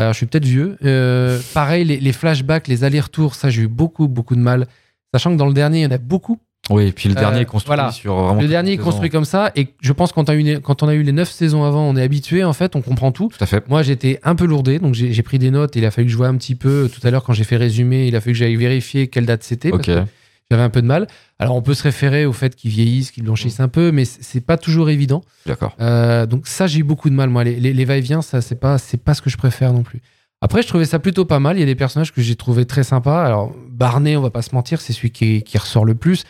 Alors, je suis peut-être vieux. Euh, pareil, les, les flashbacks, les allers-retours, ça, j'ai eu beaucoup, beaucoup de mal. Sachant que dans le dernier, il y en a beaucoup. Oui, et puis le Euh, dernier est construit voilà. sur vraiment. le dernier est construit comme ça. Et je pense que quand, on a eu les- quand on a eu les neuf saisons avant, on est habitué. En fait, on comprend tout. Tout à fait. Moi, j'étais un peu lourdé. Donc, j'ai pris des notes. Il a fallu que je voie un petit peu. Tout à l'heure, quand j'ai fait résumé, il a fallu que j'aille vérifier quelle date c'était. parce Ok. que J'avais un peu de mal. Alors, on peut se référer au fait qu'ils vieillissent, qu'ils blanchissent un peu, mais c'est pas toujours évident. D'accord. Euh, donc ça, j'ai eu beaucoup de mal, moi. Les, les, les va-et-vient, ça, c'est pas, pas ce que je préfère non plus. Après, je trouvais ça plutôt pas mal. Il y a des personnages que j'ai trouvé très sympas. Alors, Barney, on va pas se mentir, c'est celui qui, qui ressort le plus.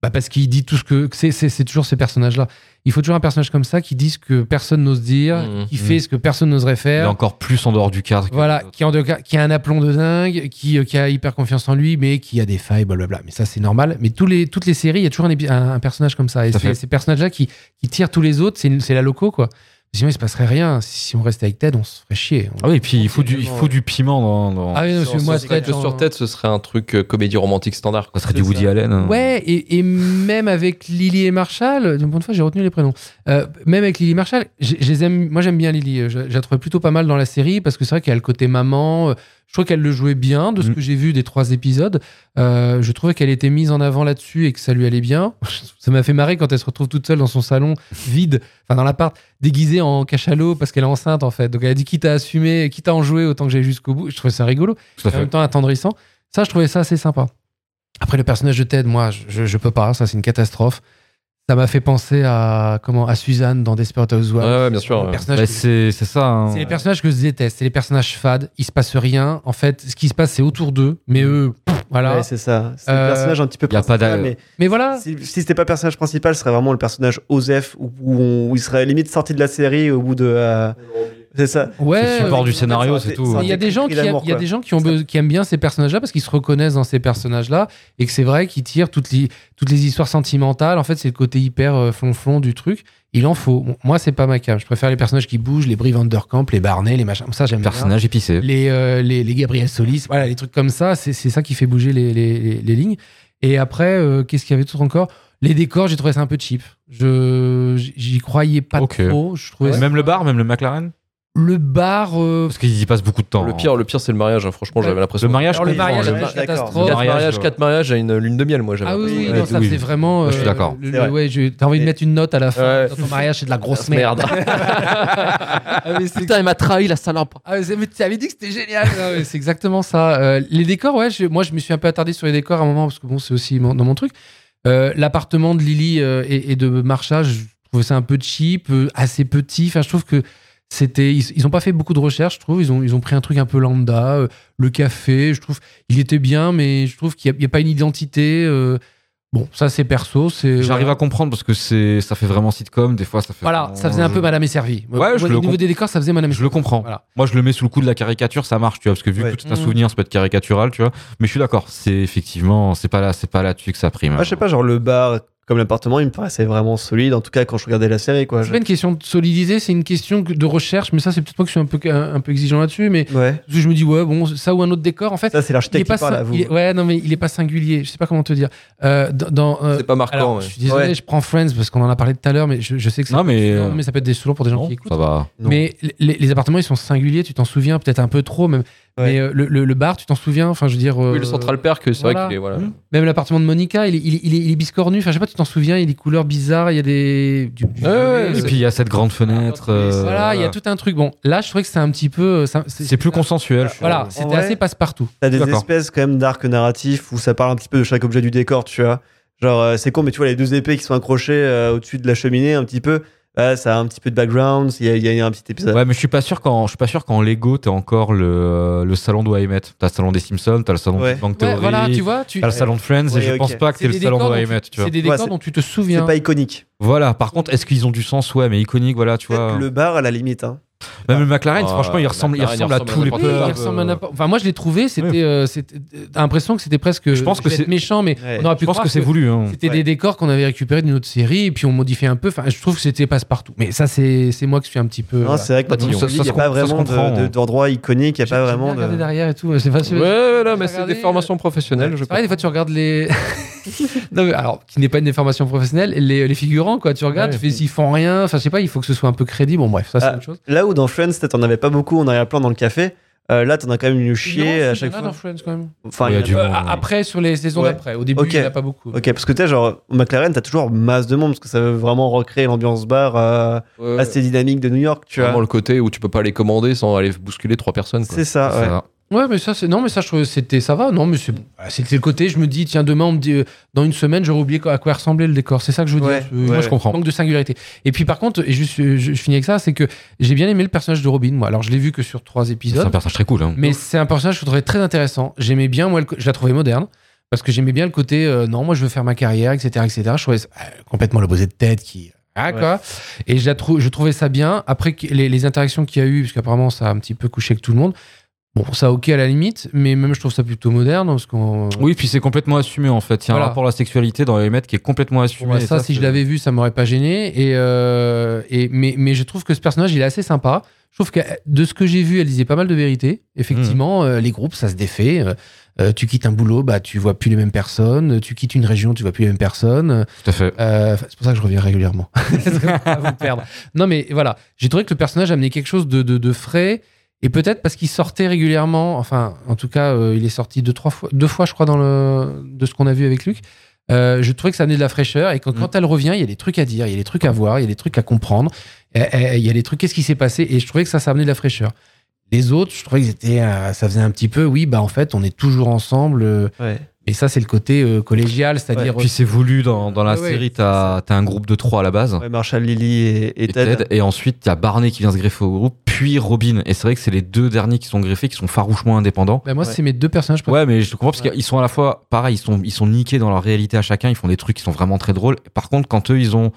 Bah, parce qu'il dit tout ce que. C'est, c'est, toujours ces personnages-là. Il faut toujours un personnage comme ça qui dit ce que personne n'ose dire, Mhm. qui fait ce que personne n'oserait Il est faire. encore plus en dehors du cadre. Voilà, qui, en de- qui a un aplomb de dingue, qui, euh, qui a hyper confiance en lui, mais qui a des failles, blablabla. Mais ça, c'est normal. Mais tous les, toutes les séries, il y a toujours un, un- un personnage comme ça. Et ces personnages-là qui, qui tirent tous les autres, c'est la loco, quoi. Sinon, il se passerait rien. Si on restait avec Ted, on se ferait chier. Ah oui, et puis il faut du, il faut du piment dans. dans- Ah oui, non, Sur- parce que moi, sur- Ted, sur tête, ce serait un truc euh, comédie romantique standard. Ça serait du Woody Allen. hein. Ouais, et, et même avec Lily et Marshall, une bonne fois j'ai retenu les prénoms. Euh, même avec Lily et Marshall, je, je les aime, moi j'aime bien Lily. Je, je la trouvais plutôt pas mal dans la série parce que c'est vrai qu'elle a le côté maman. Je trouve qu'elle le jouait bien de ce Mm. que j'ai vu des trois épisodes. Euh, je trouvais qu'elle était mise en avant là-dessus et que ça lui allait bien. ça m'a fait marrer quand elle se retrouve toute seule dans son salon vide, enfin dans l'appart, déguisée en cachalot parce qu'elle est enceinte en fait. Donc elle a dit quitte à assumer, quitte à en jouer, autant que j'aille jusqu'au bout. Je trouvais ça rigolo à en même temps attendrissant. Ça, je trouvais ça assez sympa. Après, le personnage de Ted, moi, je, je peux pas. Ça, c'est une catastrophe. Ça m'a fait penser à comment à Suzanne dans Desperate Housewives. Ouais, ouais, bien sûr, ouais. Bah, que- c'est c'est ça. hein. c'est les personnages que je déteste. C'est les personnages fades. Il se passe rien. En fait, ce qui se passe, c'est autour d'eux. Mais eux, pff, voilà. Ouais, c'est ça. C'est Euh, le personnage un petit peu y a pas principal, mais mais voilà. si, si c'était pas le personnage principal, ce serait vraiment le personnage Osef, où, où on- où il serait limite sorti de la série au bout de. euh, c'est ça. Ouais. C'est le support du scénario, c'est tout. Mais Il y a des gens qui, il y a des gens qui, ont, qui aiment bien ces personnages-là parce qu'ils se reconnaissent dans ces personnages-là et que c'est vrai qu'ils tirent toutes les, toutes les histoires sentimentales. En fait, c'est le côté hyper euh, flonflon du truc. Il en faut. Bon, moi, c'est pas ma cam. Je préfère les personnages qui bougent, les Brie Vanderkamp, les Barney, les machins. Ça, j'aime bien. Personnage épicé. Les, euh, les, les Gabriel Solis, voilà, les trucs comme ça. C'est c'est ça qui fait bouger les, les, les- les lignes. Et après, euh, qu'est-ce qu'il y avait d'autre encore? Les décors, j'ai trouvé ça un peu cheap. Je J'y croyais pas trop. Je trouvais ça- Même le bar, même le McLaren? Le bar. euh, Parce qu'ils y passent beaucoup de temps. Le pire, le pire, c'est le mariage. hein. Franchement, j'avais l'impression. Le mariage, Alors, le mariage, le- d'accord. catastrophe. Mariage, mariages, quatre mariages à une lune de miel, moi. j'avais Ah oui, non, ça oui. c'est vraiment. Moi, je suis euh, d'accord. le- C'est vrai. ouais, je- t'as envie de Et- mettre une note à la fin. Ouais. Dans ton mariage, c'est de la grosse Merde. Ah, mais c'est- Putain, il m'a trahi la salope. Ah, mais c'est- mais tu avais dit que c'était génial. Non, mais c'est exactement ça. Euh, les décors, ouais, je- moi je me suis un peu attardé sur les décors à un moment parce que bon, c'est aussi mon- dans mon truc. Euh, L'appartement de Lily euh, et, et de Marsha, je trouvais ça un peu cheap, euh, assez petit. Enfin, je trouve que c'était. Ils, ils ont pas fait beaucoup de recherches, je trouve. Ils ont, ils ont pris un truc un peu lambda. euh, le café, je trouve, il était bien, mais je trouve qu'il n'y a, il y a pas une identité. euh, Bon, ça c'est perso. c'est J'arrive voilà. à comprendre parce que c'est ça fait vraiment sitcom. Des fois, ça fait. Voilà, vraiment- ça faisait un peu Madame est servie. Ouais, je Au le niveau des décors, ça faisait Madame est Je le comprends. Voilà. Moi, je le mets sous le coup de la caricature, ça marche, tu vois, parce que vu Ouais. que tout un Mhm. souvenir, ça peut être caricatural, tu vois. Mais je suis d'accord, c'est effectivement, c'est pas là, c'est pas là-dessus que ça prime. Moi, je sais pas, genre le bar comme l'appartement, il me paraissait vraiment solide. En tout cas, quand je regardais la série, quoi. C'est Je- pas une question de solidiser, c'est une question de recherche, mais ça, c'est peut-être moi que je suis un peu, un, un peu exigeant là-dessus, mais Ouais. parce que je me dis, ouais, bon, ça ou un autre décor, en fait. Ça, c'est l'architecte pas qui parle à vous. est- ouais, non, mais il est pas singulier. Je sais pas comment te dire. Euh, dans, dans, euh, C'est pas marquant. alors, ouais. je suis désolé, Ouais. je prends Friends parce qu'on en a parlé tout à l'heure, mais je, je sais que c'est Non, mais, euh, ça peut être désolant pour des gens Non, qui écoutent. ça va. Mais les, les appartements, ils sont singuliers, tu t'en souviens peut-être un peu trop, même. Ouais. Mais euh, le, le- le bar, tu t'en souviens? Enfin, je veux dire. Oui, euh, le Central Perk, c'est voilà. vrai qu'il est. Voilà. Même l'appartement de Monica, il est, il est, il est- il est biscornu. Enfin, je sais pas, tu t'en souviens, il y a des couleurs bizarres, il y a des. du- du- Ouais, ouais, Et puis il y a cette grande fenêtre. euh, Voilà, il y a tout un truc. Bon, là, je trouvais que c'est un petit peu. euh, C'est plus consensuel. je Voilà, c'était assez passe-partout. T'as des espèces quand même d'arcs narratifs où ça parle un petit peu de chaque objet du décor, tu vois. Genre, euh, c'est con, mais tu vois, les deux épées qui sont accrochées euh, au-dessus de la cheminée, un petit peu. Bah, ça a un petit peu de background. Il y a, y a un petit épisode. Ouais, mais je suis pas sûr qu'en, je suis pas sûr qu'en Lego t'as encore le, le salon de Met. T'as le salon des Simpsons, t'as le salon Ouais. de Bang Ouais, Theory, voilà, tu vois, tu. t'as le salon de Friends, Ouais, et je pense pas que c'est c'est le salon décors de dont Met, tu-. C'est des décors dont tu te souviens. C'est pas iconique. Voilà. Par contre, est-ce qu'ils ont du sens? Ouais, mais iconique, voilà, tu vois. Le bar à la limite. Hein. Même le McLaren, Ah, franchement, il ressemble, il ressemble à tous les n'importe Oui, pubs. il ressemble à n'importe- Enfin, moi, je l'ai trouvé. C'était. Oui. euh, T'as l'impression que c'était presque. Je pense que c'est- méchant, mais Ouais. on aurait pu Je pense que c'est voulu. Hein. C'était Ouais. des décors qu'on avait récupérés d'une autre série et puis on modifiait un peu. Enfin, je trouve que c'était passe-partout. Mais ça, c'est c'est moi qui suis un petit peu. Non, c'est vrai que quand il n'y a pas vraiment comprend, de- de- hein. d'endroit iconique, il n'y a pas vraiment de. regarder derrière et tout. C'est pas sûr. Ouais, mais c'est des formations professionnelles, je des fois tu regardes les. non, mais alors, qui n'est pas une déformation professionnelle, les, les figurants, quoi. Tu regardes, Ouais. tu fais s'ils font rien. Enfin, je sais pas, il faut que ce soit un peu crédible. Bon, bref, ça, c'est Ah, autre chose. Là où dans Friends, on n'avait pas beaucoup en arrière-plan dans le café, euh, là t'en as quand même une chier à chaque Il y en a fois. dans Friends, quand même. Enfin, Ouais, il y a monde. Après, sur les saisons Ouais. d'après. Au début, il n'y en a pas beaucoup. Ok, parce que tu sais, genre, au McLaren, t'as toujours masse de monde, parce que ça veut vraiment recréer l'ambiance bar euh, Ouais. assez dynamique de New York, tu Vraiment vois. le côté où tu peux pas les commander sans aller bousculer trois personnes. C'est ça, ouais. Ça. Ouais, mais ça, c'est non, mais ça, je c'était ça va. Non, mais c'est voilà, c'était le côté. Je me dis, tiens, demain, on me dit, euh, dans une semaine, j'aurais oublié à quoi ressemblait le décor. C'est ça que je veux Ouais, dire. C'est- ouais. Moi, je comprends. Manque de singularité. Et puis, par contre, et juste, je, je finis avec ça, c'est que j'ai bien aimé le personnage de Robin. Moi, alors, je l'ai vu que sur trois C'est épisodes, un personnage très cool. Hein. mais c'est un personnage que je trouvais très intéressant. J'aimais bien, moi, le je la trouvais moderne. Parce que j'aimais bien le côté, euh, non, moi je veux faire ma carrière, etc. etc. Je trouvais euh, complètement l'opposé de Ted qui. Ah, Ouais. quoi. Et je, la trou- je trouvais ça bien. Après, les interactions qu'il y a eu, parce qu'apparemment ça a un petit peu couché avec tout le monde, Bon, ça, ok à la limite, mais même je trouve ça plutôt moderne. Parce qu'on. Oui, puis c'est complètement assumé en fait. Il y a Voilà. un rapport à la sexualité dans les qui est complètement assumé. Et ça, si je l'avais vu, ça m'aurait pas gêné. Et, euh, et, mais, mais je trouve que ce personnage, il est assez sympa. Je trouve que de ce que j'ai vu, elle disait pas mal de vérité. Effectivement, euh, les groupes, ça se défait. Euh, euh, tu quittes un boulot, bah, tu vois plus les mêmes personnes. Tu quittes une région, tu vois plus les mêmes personnes. Tout à fait. Euh, c'est pour ça que je reviens régulièrement. Vous perdre. Non, mais voilà, j'ai trouvé que le personnage amenait quelque chose de, de, de frais. Et peut-être parce qu'il sortait régulièrement, enfin, en tout cas, euh, il est sorti deux, trois fois, deux fois, je crois, dans le, de ce qu'on a vu avec Luc. Euh, je trouvais que ça amenait de la fraîcheur et quand, quand elle revient, il y a des trucs à dire, il y a des trucs à voir, il y a des trucs à comprendre, et- et- il y a des trucs, qu'est-ce qui s'est passé? Et je trouvais que ça, ça amenait de la fraîcheur. Les autres, je trouvais que c'était, euh, ça faisait un petit peu, oui, bah en fait, on est toujours ensemble. euh, Ouais. Et ça, c'est le côté euh, collégial, c'est-à-dire. Puis c'est voulu dans, dans la Ouais, ouais, série, t'as as un groupe de trois à la base. Ouais, Marshall, Lily et, et Et Ted. Ted. Et ensuite, a Barney qui vient se greffer au groupe, puis Robin. Et c'est vrai que c'est les deux derniers qui sont greffés, qui sont farouchement indépendants. Bah, moi, Ouais. c'est mes deux personnages. Ouais, mais je comprends parce qu'ils sont à la fois, pareil, ils sont, ils sont niqués dans leur réalité à chacun, ils font des trucs qui sont vraiment très drôles. Par contre, quand eux, ils ont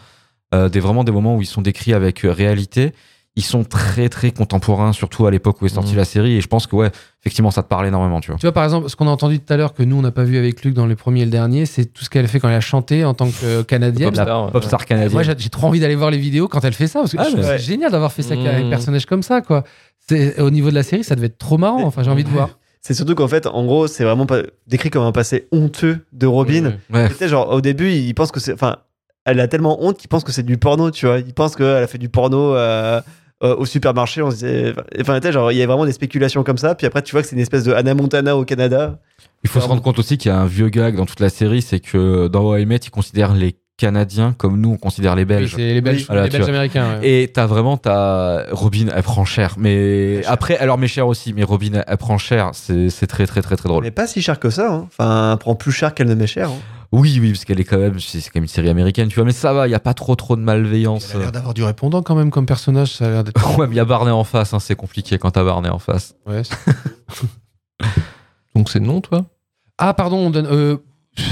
euh, des, vraiment des moments où ils sont décrits avec euh, réalité, ils sont très, très contemporains, surtout à l'époque où est sortie Mhm. la série. Et je pense que, ouais, effectivement, ça te parle énormément, tu vois. Tu vois, par exemple, ce qu'on a entendu tout à l'heure que nous, on n'a pas vu avec Luc dans le premier et le dernier, c'est tout ce qu'elle fait quand elle a chanté en tant que euh, Canadienne. Popstar, ouais. Popstar canadien. Moi, j'ai trop envie d'aller voir les vidéos quand elle fait ça, parce que Ah, c'est génial d'avoir fait ça avec un Mmh. personnage comme ça, quoi. C'est- Au niveau de la série, ça devait être trop marrant. Enfin, j'ai envie de voir. C'est surtout qu'en fait, en gros, c'est vraiment pas décrit comme un passé honteux de Robin. Ouais, Ouais. C'était genre, au début, il pense que c'est. Enfin, elle a tellement honte qu'il pense que c'est du porno, tu vois. Il pense qu'elle a fait du porno euh, euh, au supermarché. On se disait. Enfin, tu sais, genre, il y a vraiment des spéculations comme ça. Puis après, tu vois que c'est une espèce de Hannah Montana au Canada. Il faut se rendre compte aussi qu'il y a un vieux gag dans toute la série, c'est que dans How ils considèrent les Canadiens comme nous, on considère les Oui, Belges. c'est les Belges, Voilà, les Belges américains. ouais. Et t'as vraiment, t'as Robin, elle prend cher. Mais après, elle leur met cher aussi. Mais Robin, elle, prend cher. C'est c'est très, très, très, très drôle. Mais pas si cher que ça. hein. Enfin, elle prend plus cher qu'elle ne met cher. hein. Oui, oui, parce qu'elle est quand même, c'est quand même une série américaine, tu vois. Mais ça va, il y a pas trop, trop de malveillance. Elle a l'air d'avoir du répondant quand même comme personnage. Ça a l'air d'être. Ouais, mais il y a Barney en face. hein, c'est compliqué quand t'as Barney en face. Ouais, Donc c'est non, toi? Ah, pardon, on donne. euh,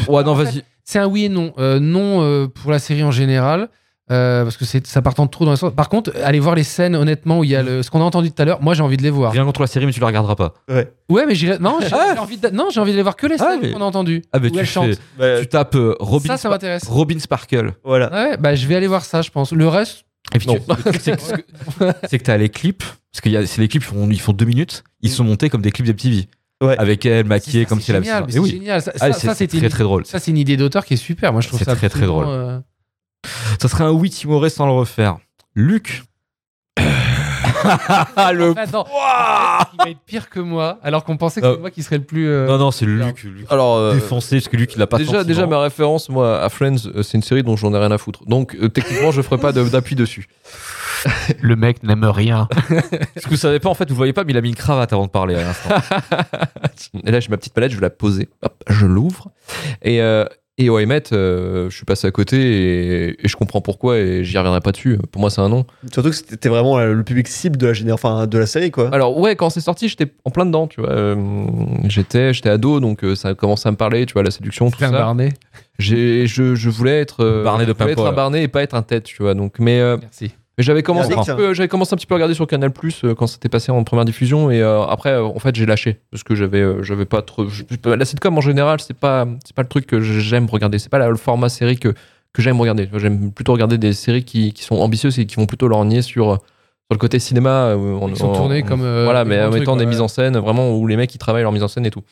Ouais, non, vas-y. C'est un oui et non. Euh, non euh, pour la série en général. Euh, parce que c'est ça part en trop dans les sens. Par contre, allez voir les scènes honnêtement où il y a le, ce qu'on a entendu tout à l'heure. Moi, j'ai envie de les voir. Rien contre la série, mais tu la regarderas pas. Ouais, mais j'irai- non, j'ai j'ai envie de... non, j'ai envie de les voir que les Ah, scènes mais- qu'on a entendues. Ah, mais où tu elle fais- chante. Bah, Tu tapes euh, Robin, Ça, ça Spa- m'intéresse. Robin Sparkle. voilà. Ouais, bah je vais aller voir ça, je pense. Le reste, Et puis, tu- le truc, c'est que, c'est que t'as les clips, parce que y a- c'est les clips, ils font, ils font deux minutes, ils sont montés comme des clips de MTV. Ouais. Avec elle maquillée comme c'est si elle avait. génial. mais Et C'est oui. génial. Ça, Ah, ça, c'est ça, c'est c'était très une- très drôle. ça, c'est une idée d'auteur qui est super. Moi, je trouve C'est ça très, très absolument, drôle. euh, Ça serait un oui timoré sans le refaire. Luc. Ah, le. Attends, il va être pire que moi, alors qu'on pensait que c'est moi qui serait le plus. euh, Non, non, c'est Luc. Luc. Alors, euh, Défoncé, parce que Luc, il a pas de déjà, déjà, ma référence, moi, à Friends, euh, c'est une série dont j'en ai rien à foutre. Donc, euh, techniquement, je ferai pas de- d'appui dessus. Le mec n'aime rien. Parce que vous savez pas, en fait, vous voyez pas, mais il a mis une cravate avant de parler à l'instant. Et là, j'ai ma petite palette, je vais la poser. Hop, je l'ouvre. Et, euh, et au Met, euh, je suis passé à côté et, et je comprends pourquoi et j'y reviendrai pas dessus. Pour moi, c'est un non. Surtout que c'était vraiment le public cible de la, géné- enfin, de la série, quoi. Alors, ouais, quand c'est sorti, j'étais en plein dedans, tu vois. Euh, j'étais, j'étais ado, donc euh, ça a commencé à me parler, tu vois, la séduction, tout C'est un ça. Barney. J'ai, je, je voulais être euh, Barney de je voulais être un Barney et pas être un tête, tu vois. Donc, mais euh, Merci. Mais j'avais commencé, un Verdict, petit peu, j'avais commencé un petit peu à regarder sur Canal Plus quand c'était passé en première diffusion et euh, après euh, en fait j'ai lâché parce que j'avais euh, j'avais pas trop je- la sitcom en général c'est pas c'est pas le truc que j'aime regarder c'est pas le format série que que j'aime regarder j'aime plutôt regarder des séries qui, qui sont ambitieuses et qui vont plutôt lorgner sur sur le côté cinéma euh, en- Ils sont tournés comme. euh, voilà mais en mettant des ouais. mises en scène vraiment où les mecs ils travaillent leur mise en scène et tout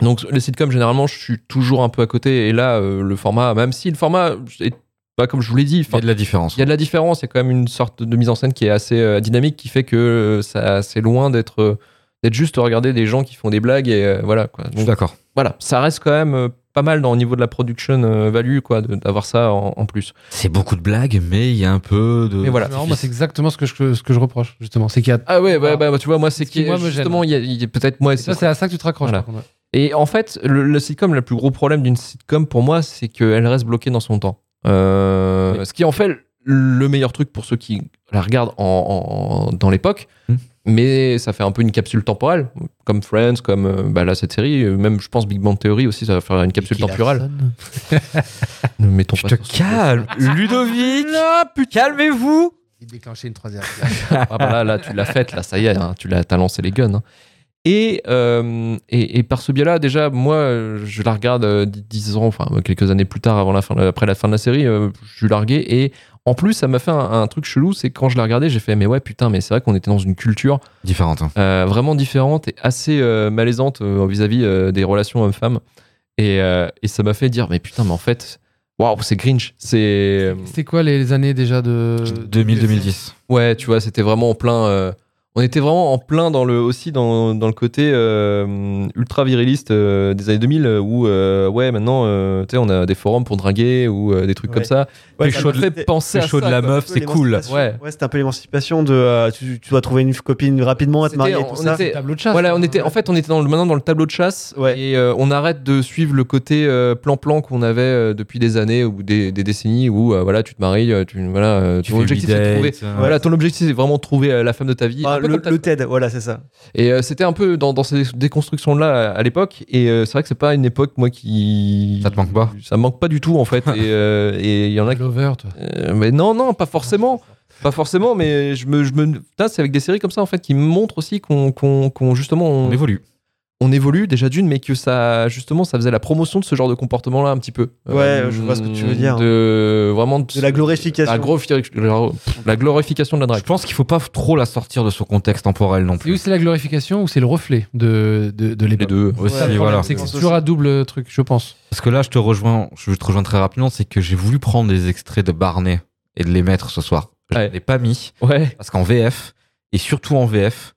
donc les sitcoms généralement je suis toujours un peu à côté et là euh, le format même si le format est pas comme je vous l'ai dit Il y a de la différence. il y a de la différence, il y a quand même une sorte de mise en scène qui est assez euh, dynamique, qui fait que euh, ça c'est loin d'être euh, d'être juste regarder des gens qui font des blagues et euh, voilà quoi. Je suis d'accord. voilà, ça reste quand même euh, pas mal dans au niveau de la production euh, value quoi, de- d'avoir ça en, en plus. C'est beaucoup de blagues, mais il y a un peu de. Mais voilà. Non, moi, c'est exactement ce que je, ce que je reproche, justement. C'est qu'il y a. Ah ouais, bah, Voilà. bah, tu vois, moi c'est Ce qui, moi, justement il y a, il y a peut-être moi ça, c'est à ça que tu te raccroches. Voilà. par contre, ouais. Et en fait, le, le sitcom, le plus gros problème d'une sitcom pour moi, c'est qu'elle reste bloquée dans son temps. Euh, Ce qui en fait le meilleur truc pour ceux qui la regardent en, en- dans l'époque. Hmm. Mais ça fait un peu une capsule temporelle, comme Friends, comme euh, bah là cette série, euh, même je pense Big Bang Theory aussi, ça va faire une capsule temporelle. Ne mettons Tu pas te calmes, Ludovic Calmez-vous Il déclenchait une troisième. Ah bah là, là, tu l'as faite, là, ça y est, hein, tu l'as, t'as lancé les guns. hein. Et, euh, et, et par ce biais-là, déjà, moi, euh, je la regarde euh, dix- ans, enfin quelques années plus tard, avant la fin, après la fin de la série, euh, je suis largué. Et en plus, ça m'a fait un, un truc chelou, c'est que quand je la regardais, j'ai fait, mais ouais, putain, mais c'est vrai qu'on était dans une culture Différente. hein. euh, vraiment différente et assez euh, malaisante euh, vis-à-vis euh, des relations hommes-femmes. Et, euh, et ça m'a fait dire, mais putain, mais en fait, waouh, c'est Grinch. C'est. C'était quoi les, les années déjà de 2000-2010. Ouais, tu vois, c'était vraiment en plein. euh, on était vraiment en plein dans le, aussi dans, dans le côté euh, ultra viriliste euh, des années 2000 euh, où, euh, ouais, maintenant, euh, tu sais, on a des forums pour draguer ou euh, des trucs Ouais. comme ça. Ouais, ça penser le à ça, de la quoi. meuf, c'est cool. Ouais. Ouais, c'était un peu l'émancipation de euh, tu, tu dois trouver une copine rapidement, à te marier et on tout ça. était- tableau de chasse. Voilà, on était, en fait, on était dans le, maintenant dans le tableau de chasse Ouais. et euh, on arrête de suivre le côté euh, plan-plan qu'on avait depuis des années ou des, des décennies où voilà, tu te maries, tu, voilà, Tu ton objectif c'est de trouver. Voilà, ton objectif c'est vraiment de trouver la femme de ta vie. Peu le, TED, voilà, c'est ça. Et c'était un peu dans, dans ces déconstructions-là à l'époque. Et c'est vrai que c'est pas une époque, moi, qui. Ça te manque pas Ça me manque pas du tout, en fait. et et il y en a qui. Toi. Euh, mais non, non, pas forcément. Pas forcément, mais je me. Je me... Putain, c'est avec des séries comme ça, en fait, qui montrent aussi qu'on, qu'on, qu'on, justement. On évolue. On évolue déjà d'une, mais que ça, justement, ça faisait la promotion de ce genre de comportement-là un petit peu. Ouais, je vois ce que tu veux dire. De vraiment de, De la glorification. la, glorifi- la glorification de la Je drague. pense qu'il faut pas trop la sortir de son contexte temporel non Et où plus. c'est la glorification ou c'est le reflet de, de, de Les deux. Aussi, voilà. C'est que c'est toujours un double truc, je pense. Parce que là, je te rejoins, je te rejoins très rapidement, c'est que j'ai voulu prendre des extraits de Barney et de les mettre ce soir. Je Ouais. ne l'ai pas mis Ouais, parce qu'en VF et surtout en VF,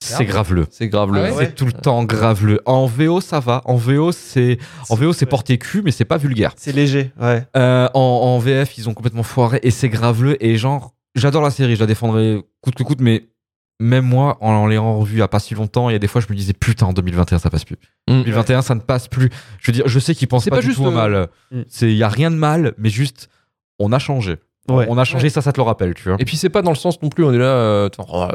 c'est graveleux. c'est grave le. Ah ouais C'est tout le temps graveleux. En VO, ça va. En VO, c'est en VO, c'est porté cul, mais c'est pas vulgaire. C'est léger, ouais. Euh, en, en VF, ils ont complètement foiré et c'est graveleux. Et genre, j'adore la série, je la défendrai coûte que coûte, mais même moi, en, l'ayant revue il y a pas si longtemps, il y a des fois, je me disais putain, en 2021, ça passe plus. Mm. 2021, ça ne passe plus. Je veux dire, je sais qu'ils pensent C'est pas, pas du juste, tout au euh, mal. Mm. C'est, il y a rien de mal, mais juste, on a changé. Ouais. On a changé, ça, ça te le rappelle, tu vois. Et puis c'est pas dans le sens non plus, on est là, euh, oh,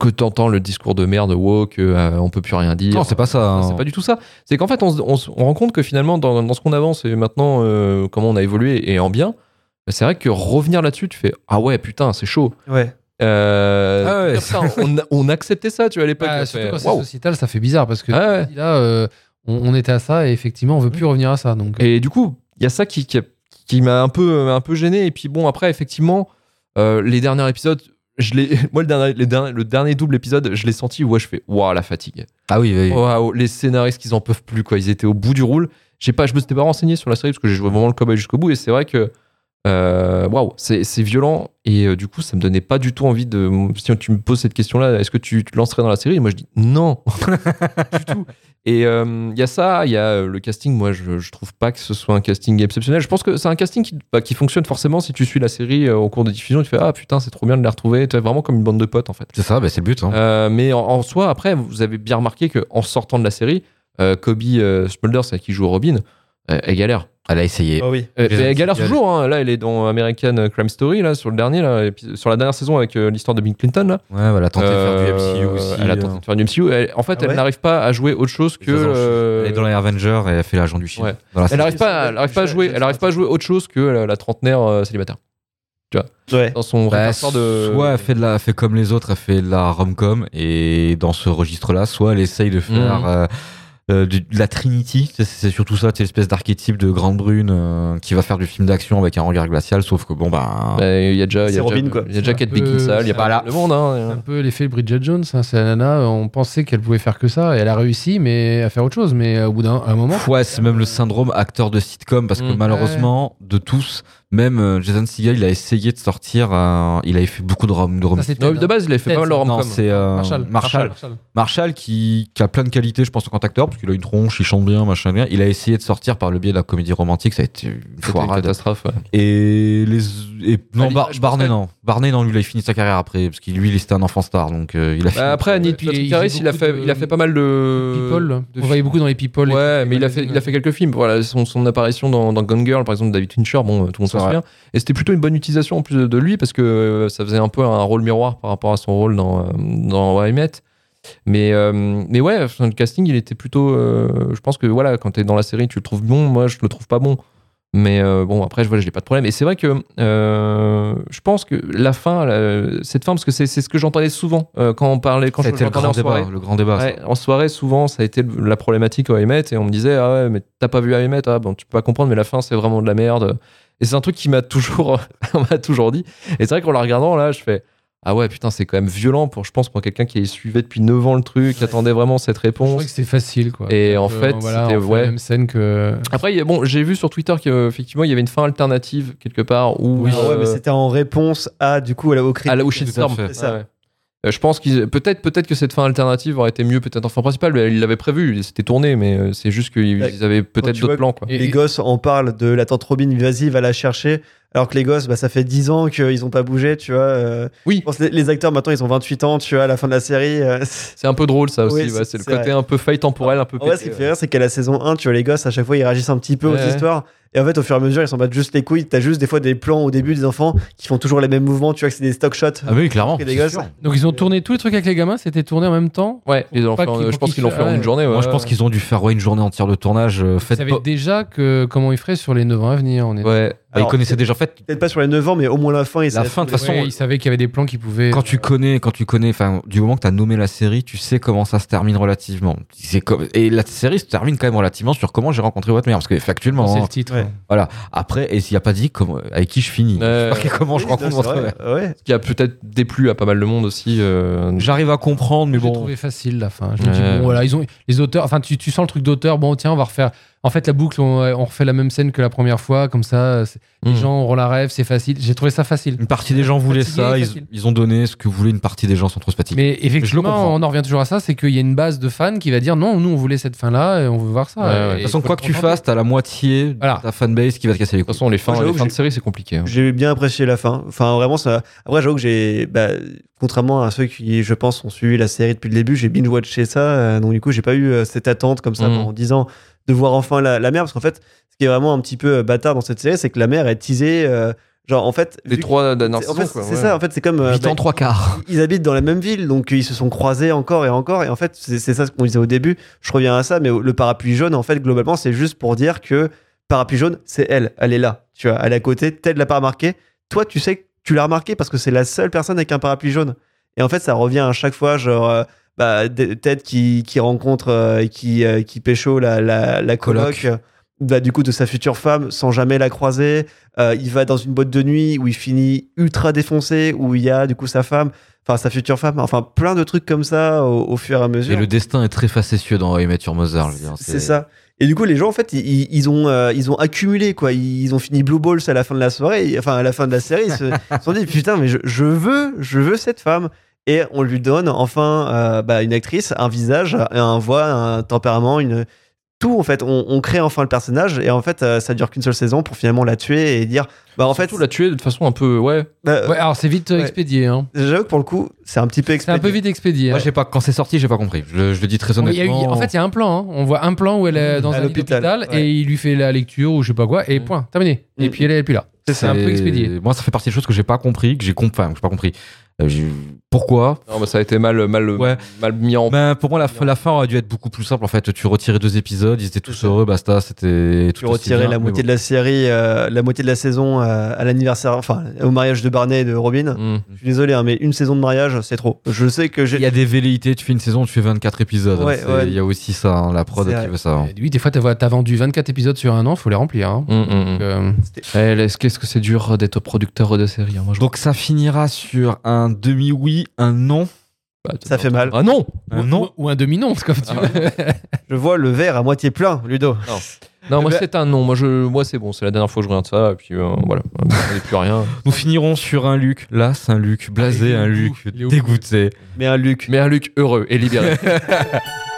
que t'entends le discours de merde woke, euh, on peut plus rien dire. Non, c'est pas ça. Non, hein. C'est pas du tout ça. C'est qu'en fait, on, se- on rend compte que finalement, dans, dans ce qu'on avance et maintenant, euh, comment on a évolué et en bien, bah, c'est vrai que revenir là-dessus, tu fais Ah ouais, putain, c'est chaud. Ouais. Euh, Ah ouais, on, on acceptait ça, tu vois, à l'époque. On surtout fait, quand c'est sociétal, ça fait bizarre parce que Ah ouais. là, euh, on, on était à ça et effectivement, on veut plus revenir à ça. Donc, Et du coup, il y a ça qui, qui, qui m'a un peu, un peu gêné. Et puis bon, après, effectivement, euh, les derniers épisodes, je l'ai, moi, le dernier, les derniers- le dernier double épisode, je l'ai senti où ouais, je fais Waouh, la fatigue. Ah oui, oui. Waouh, les scénaristes, qu'ils en peuvent plus, quoi. Ils étaient au bout du roule. J'ai pas, je me suis pas renseigné sur la série parce que j'ai joué vraiment le cowboy jusqu'au bout. Et c'est vrai que, waouh, c'est c'est violent. Et euh, du coup, ça me donnait pas du tout envie de. Si tu me poses cette question-là, est-ce que tu te lancerais dans la série? Et moi, je dis non, du tout. Et euh, il y a ça, il y a euh, le casting. Moi, je, je trouve pas que ce soit un casting exceptionnel. Je pense que c'est un casting qui, bah, qui fonctionne forcément si tu suis la série euh, au cours de diffusion. Tu fais ah putain, c'est trop bien de les retrouver. Tu es vraiment comme une bande de potes en fait. C'est ça, bah, c'est le but. hein. Euh, mais en, en soi, après, vous avez bien remarqué qu'en sortant de la série, euh, Kobe euh, Smulders, qui joue Robin, euh, elle galère. Elle a essayé. Oh oui. Euh, elle galère toujours. hein. Là, elle est dans American Crime Story, là, sur le dernier, là, sur la dernière saison avec euh, l'histoire de Bill Clinton. Là. Ouais, elle a tenté de faire du Euh, MCU aussi. Elle a tenté de faire du MCU. Elle- en fait, Ah elle n'arrive pas à jouer autre chose que. Elle est dans- euh, Elle est dans les Avengers et elle fait l'agent du film. Ouais. Dans la elle n'arrive pas, elle arrive pas à jouer. Elle arrive pas à jouer autre chose que la, la trentenaire euh, célibataire. Ouais. Dans son Bah, répertoire de. Soit elle fait, de la, elle fait comme les autres, elle fait de la rom-com et dans ce registre-là, soit elle essaye de faire Mhm. Euh, de la Trinity. C'est- surtout ça, c'est l'espèce d'archétype de grande brune euh, qui va faire du film d'action avec un regard glacial, sauf que bon, bah. Bah, Il y a déjà, il y C'est a Robin, déjà, quoi. il y a déjà C'est un Kate peu- Beckinsale, il y a pas un- le monde. c'est un Hein. peu l'effet Bridget Jones. hein, c'est la nana, on pensait qu'elle pouvait faire que ça et elle a réussi mais à faire autre chose. Mais au bout d'un un moment, Ouais, c'est même le syndrome acteur de sitcom parce que Mhm. malheureusement, de tous, même euh, Jason Segel, il a essayé de sortir, euh, il avait fait beaucoup de rom de rom- ça Non, de base, il a fait Ted, pas mal Non, rom-com. c'est euh, Marshall. Marshall. Marshall qui, qui a plein de qualités, je pense, en tant qu'acteur, parce qu'il a une tronche, il chante bien, machin bien. Il a essayé de sortir par le biais de la comédie romantique, ça a été une une catastrophe. ouais. Et les et non Bar- Barney non Barney non lui il a fini sa carrière après parce qu'il lui il était un enfant star donc euh, il a fini. Bah, après, Neil Patrick il a fait, de- il a fait pas mal de. People. de on voyait beaucoup dans les People. Ouais, mais il a fait, il a fait quelques films. Voilà, son, son apparition dans, dans Gone Girl, par exemple, David Fincher, bon, tout le monde Et c'était plutôt une bonne utilisation en plus de, lui parce que euh, ça faisait un peu un rôle miroir par rapport à son rôle dans, euh, dans I Met. Mais, euh, mais ouais, le casting, il était plutôt. euh, je pense que voilà, quand t'es dans la série, tu le trouves bon. Moi, je le trouve pas bon. Mais euh, bon, après, je vois, j'ai pas de problème. Et c'est vrai que je pense que la fin, la- cette fin, parce que c'est c'est ce que j'entendais souvent quand on parlait, quand Ça je le grand en soirée. débat. Le grand débat. ça. Ouais, en soirée, souvent, ça a été la problématique Met et on me disait Ah ouais, mais t'as pas vu Met Ah bon, tu peux pas comprendre, mais la fin, c'est vraiment de la merde. Et c'est un truc qui m'a toujours, on m'a toujours dit. Et c'est vrai qu'en la regardant, là, je fais Ah ouais, putain, c'est quand même violent pour, je pense, pour quelqu'un qui suivait depuis 9 ans le truc, qui attendait vraiment cette Je trouvais réponse. que c'était facile, quoi. Et en Euh, fait, voilà, c'était- ouais. la même scène que. Après, il y a- bon, j'ai vu sur Twitter qu'effectivement, il y avait une fin alternative quelque part où. Ah ouais, mais euh, c'était en réponse à, du coup, à la- au cri. à la shitstorm. fait. C'est ça. Ouais, ouais. Euh, Je pense qu'ils peut-être peut-être que cette fin alternative aurait été mieux peut-être en fin principale. mais Ils l'avaient prévu, c'était tourné, mais euh, c'est juste qu'ils Ouais. avaient peut-être d'autres plans quoi. Et- les gosses en parlent de la tante Robin, vas-y, va la chercher. Alors que les gosses, bah, ça fait 10 ans qu'ils ont pas bougé, tu vois. euh, Oui. je pense que les, les acteurs, maintenant, ils ont 28 ans, tu vois, à la fin de la série. euh, C'est un peu drôle ça aussi. Oui, ouais, c'est- c'est le côté vrai. un peu faille temporelle, un peu. En vrai, ce pété, qui fait rire, c'est qu'à la saison 1, tu vois, les gosses, à chaque fois, ils réagissent un petit peu aux histoires. Et en fait, au fur et à mesure, ils s'en battent juste les couilles. T'as juste des fois des plans au début des enfants qui font toujours les mêmes mouvements, tu vois, que c'est des stock shots. Ah oui, clairement. Des gosses. Donc ils ont tourné tous les trucs avec les gamins, c'était tourné en même temps? Ouais, ils ont fait- je pense qu'ils l'ont fait en une journée. Moi, je pense qu'ils ont dû faire ouais, une journée entière de tournage. euh, Ils savaient déjà que, comment ils feraient sur les 9 ans à venir. On est... Ouais. Ah, ils connaissaient déjà. En fait, Peut-être pas sur les 9 ans, mais au moins la fin. Ils La savaient fin, de toute façon, Ouais, ils savaient qu'il y avait des plans qui pouvaient. quand tu connais, quand tu connais, enfin, du moment que tu as nommé la série, tu sais comment ça se termine relativement. C'est comme et la série se termine quand même relativement sur comment j'ai rencontré votre mère, parce que factuellement, c'est hein, le titre. Ouais. voilà. Après, et s'il n'y a pas dit comment, avec qui je finis, Ouais. Je sais pas comment je rencontre mère. Ouais. Ce qui a peut-être déplu à pas mal de monde aussi. euh, J'arrive à comprendre, mais J'ai bon. trouvé facile la fin. Je me dis, bon, voilà, ils ont les auteurs. Enfin, tu, tu sens le truc d'auteur. Bon, tiens, on va refaire. En fait, la boucle, on, on refait la même scène que la première fois, comme ça, les Mm. gens auront la rêve, c'est facile. J'ai trouvé ça facile. Une partie des gens voulaient ça, ils, ont donné ce que voulait une partie des gens sans trop se fatiguer. Mais effectivement, on en revient toujours à ça, c'est qu'il y a une base de fans qui va dire non, nous on voulait cette fin-là et on veut voir ça. Ouais, ouais. Et De toute façon, quoi que tu fasses, t'as la moitié Voilà. de ta fanbase qui va te casser les De toute couilles. façon, les fins, Moi, j'avoue les que fins de série, c'est compliqué. hein. J'ai bien apprécié la fin. Enfin, vraiment, ça. Après, j'avoue que j'ai. Bah, contrairement à ceux qui, je pense, ont suivi la série depuis le début, j'ai binge-watché ça. euh, donc, du coup, j'ai pas eu euh, cette attente comme ça Mhm. pendant 10 ans de voir enfin la, la mère. Parce qu'en fait, ce qui est vraiment un petit peu euh, bâtard dans cette série, c'est que la mère est teasée. euh, genre, en fait. Les trois que- dernières c'est- en fait, saisons, quoi, c'est ouais. ça. En fait, c'est comme. euh, 8 bah, ans, 3 quarts. ils habitent dans la même ville, donc ils se sont croisés encore et encore. Et en fait, c'est c'est ça ce qu'on disait au début. Je reviens à ça, mais le parapluie jaune, en fait, globalement, c'est juste pour dire que parapluie jaune, c'est elle. Elle est là. Tu vois, elle est à côté. Ted l'a pas remarqué. Toi, tu sais que tu l'as remarqué parce que c'est la seule personne avec un parapluie jaune. Et en fait, ça revient à chaque fois, genre. Bah, Ted qui, qui rencontre euh, et qui, euh, qui pécho la, la, la coloc, Coloc. bah, du coup de sa future femme sans jamais la croiser. Euh, il va dans une boîte de nuit où il finit ultra défoncé, où il y a du coup sa femme, enfin sa future femme, enfin plein de trucs comme ça au, au fur et à mesure. Et le destin est très facétieux dans How veux dire, C'est ça. Et du coup, les gens, en fait, ils, ils- ont, euh, ils ont accumulé, quoi. Ils ont fini Blue Balls à la fin de la soirée, enfin, à la fin de la série. Ils se ils se sont dit, putain, mais je, je veux, je veux cette femme. Et on lui donne enfin euh, bah, une actrice, un visage, un voix, un tempérament, une tout en fait. On, on crée enfin le personnage et en fait, euh, ça dure qu'une seule saison pour finalement la tuer et dire, bah en fait, Surtout la tuer de façon un peu. Ouais. bah, Ouais, alors c'est vite euh, Ouais. expédié. Hein. j'avoue que pour le coup, c'est un petit peu C'est un peu expédié. vite expédié. Moi, hein. j'ai pas, quand c'est sorti, j'ai pas compris. Je, je le dis très Il y a eu- honnêtement. en fait, il y a un plan. hein. On voit un plan où elle est dans À un ouais. et il lui fait la lecture ou je sais pas quoi et point, terminé. Et Mm. puis elle est plus là. C'est un peu expédié. Moi, ça fait partie des choses que j'ai pas compris, que j'ai compris. Enfin, pas compris. Euh, Pourquoi? Non, mais ça a été mal, mal, Ouais. mal mis en. ben, pour moi, la, fin- la fin aurait dû être beaucoup plus simple. En fait, tu retirais deux épisodes, ils étaient tous heureux, basta, c'était tout Tu aussi retirais bien, la moitié bon. de la série, euh, la moitié de la saison euh, à l'anniversaire, enfin au mariage de Barney et de Robin. Hmm. Je suis désolé, hein, mais une saison de mariage, c'est trop. Je sais que j'ai. Il y a des velléités, tu fais une saison, tu fais 24 épisodes. hein, Ouais, c'est- ouais. Il y a aussi ça, hein, la prod qui veut ça. hein. Oui, des fois, t'as as vendu 24 épisodes sur un an, faut les remplir. hein. Hmm. Donc, euh, Eh, Est-ce qu'est-ce que c'est dur d'être producteur de série hein, moi, je... Donc, ça finira sur un demi-oui, un non. Bah, Ça fait mal. Ah non Un ou- non. Ou, un demi-non, c'est comme tu Ah veux. Je vois le verre à moitié plein, Ludo. Non, moi bah- c'est un non. Moi, je... moi c'est bon. C'est la dernière fois que je regarde ça. Et puis euh, voilà. A plus rien. Nous finirons sur un Luc. Là, c'est un Luc blasé, un Luc dégoûté. Mais un Luc. Mais un Luc heureux et libéré.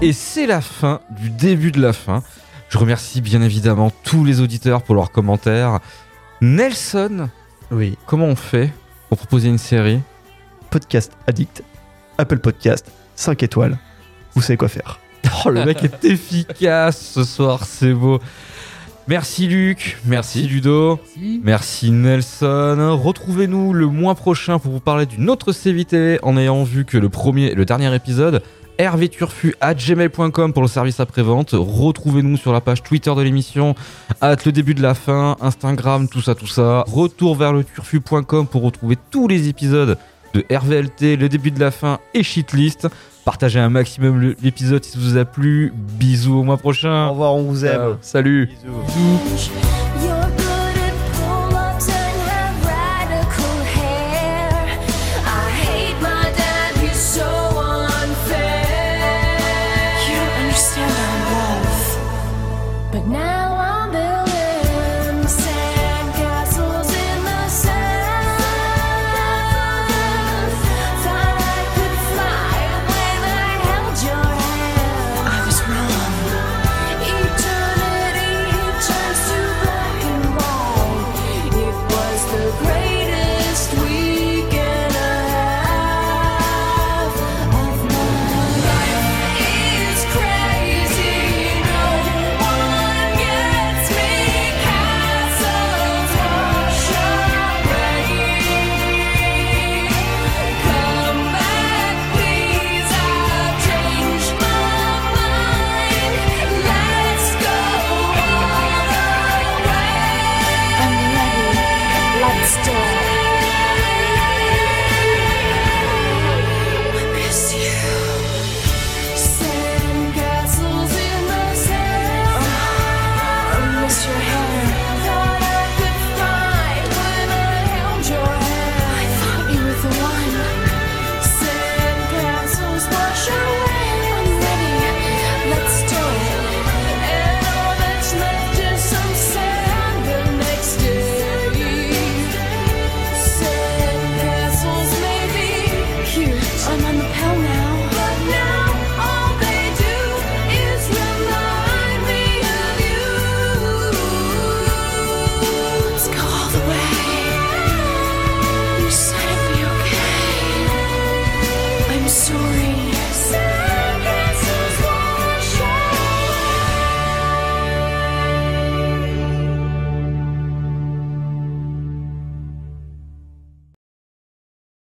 Et c'est la fin du début de la fin. Je remercie bien évidemment tous les auditeurs pour leurs commentaires. Nelson, Oui. comment on fait pour proposer une série? Podcast Addict, Apple Podcast, 5 étoiles. Vous savez quoi faire. Oh, le mec est efficace ce soir, c'est beau. Merci Luc, merci Ludo, Si. merci Nelson. Retrouvez-nous le mois prochain pour vous parler d'une autre TV en ayant vu que le premier et le dernier épisode. Hervéturfu at gmail.com pour le service après-vente. Retrouvez-nous sur la page Twitter de l'émission, at le début de la fin, Instagram, tout ça, tout ça. Retour vers le turfu.com pour retrouver tous les épisodes de RVLT, le début de la fin et Shitlist. Partagez un maximum l'épisode si ça vous a plu. Bisous au mois prochain. Au revoir, on vous aime. Salut Bisous. Bisous.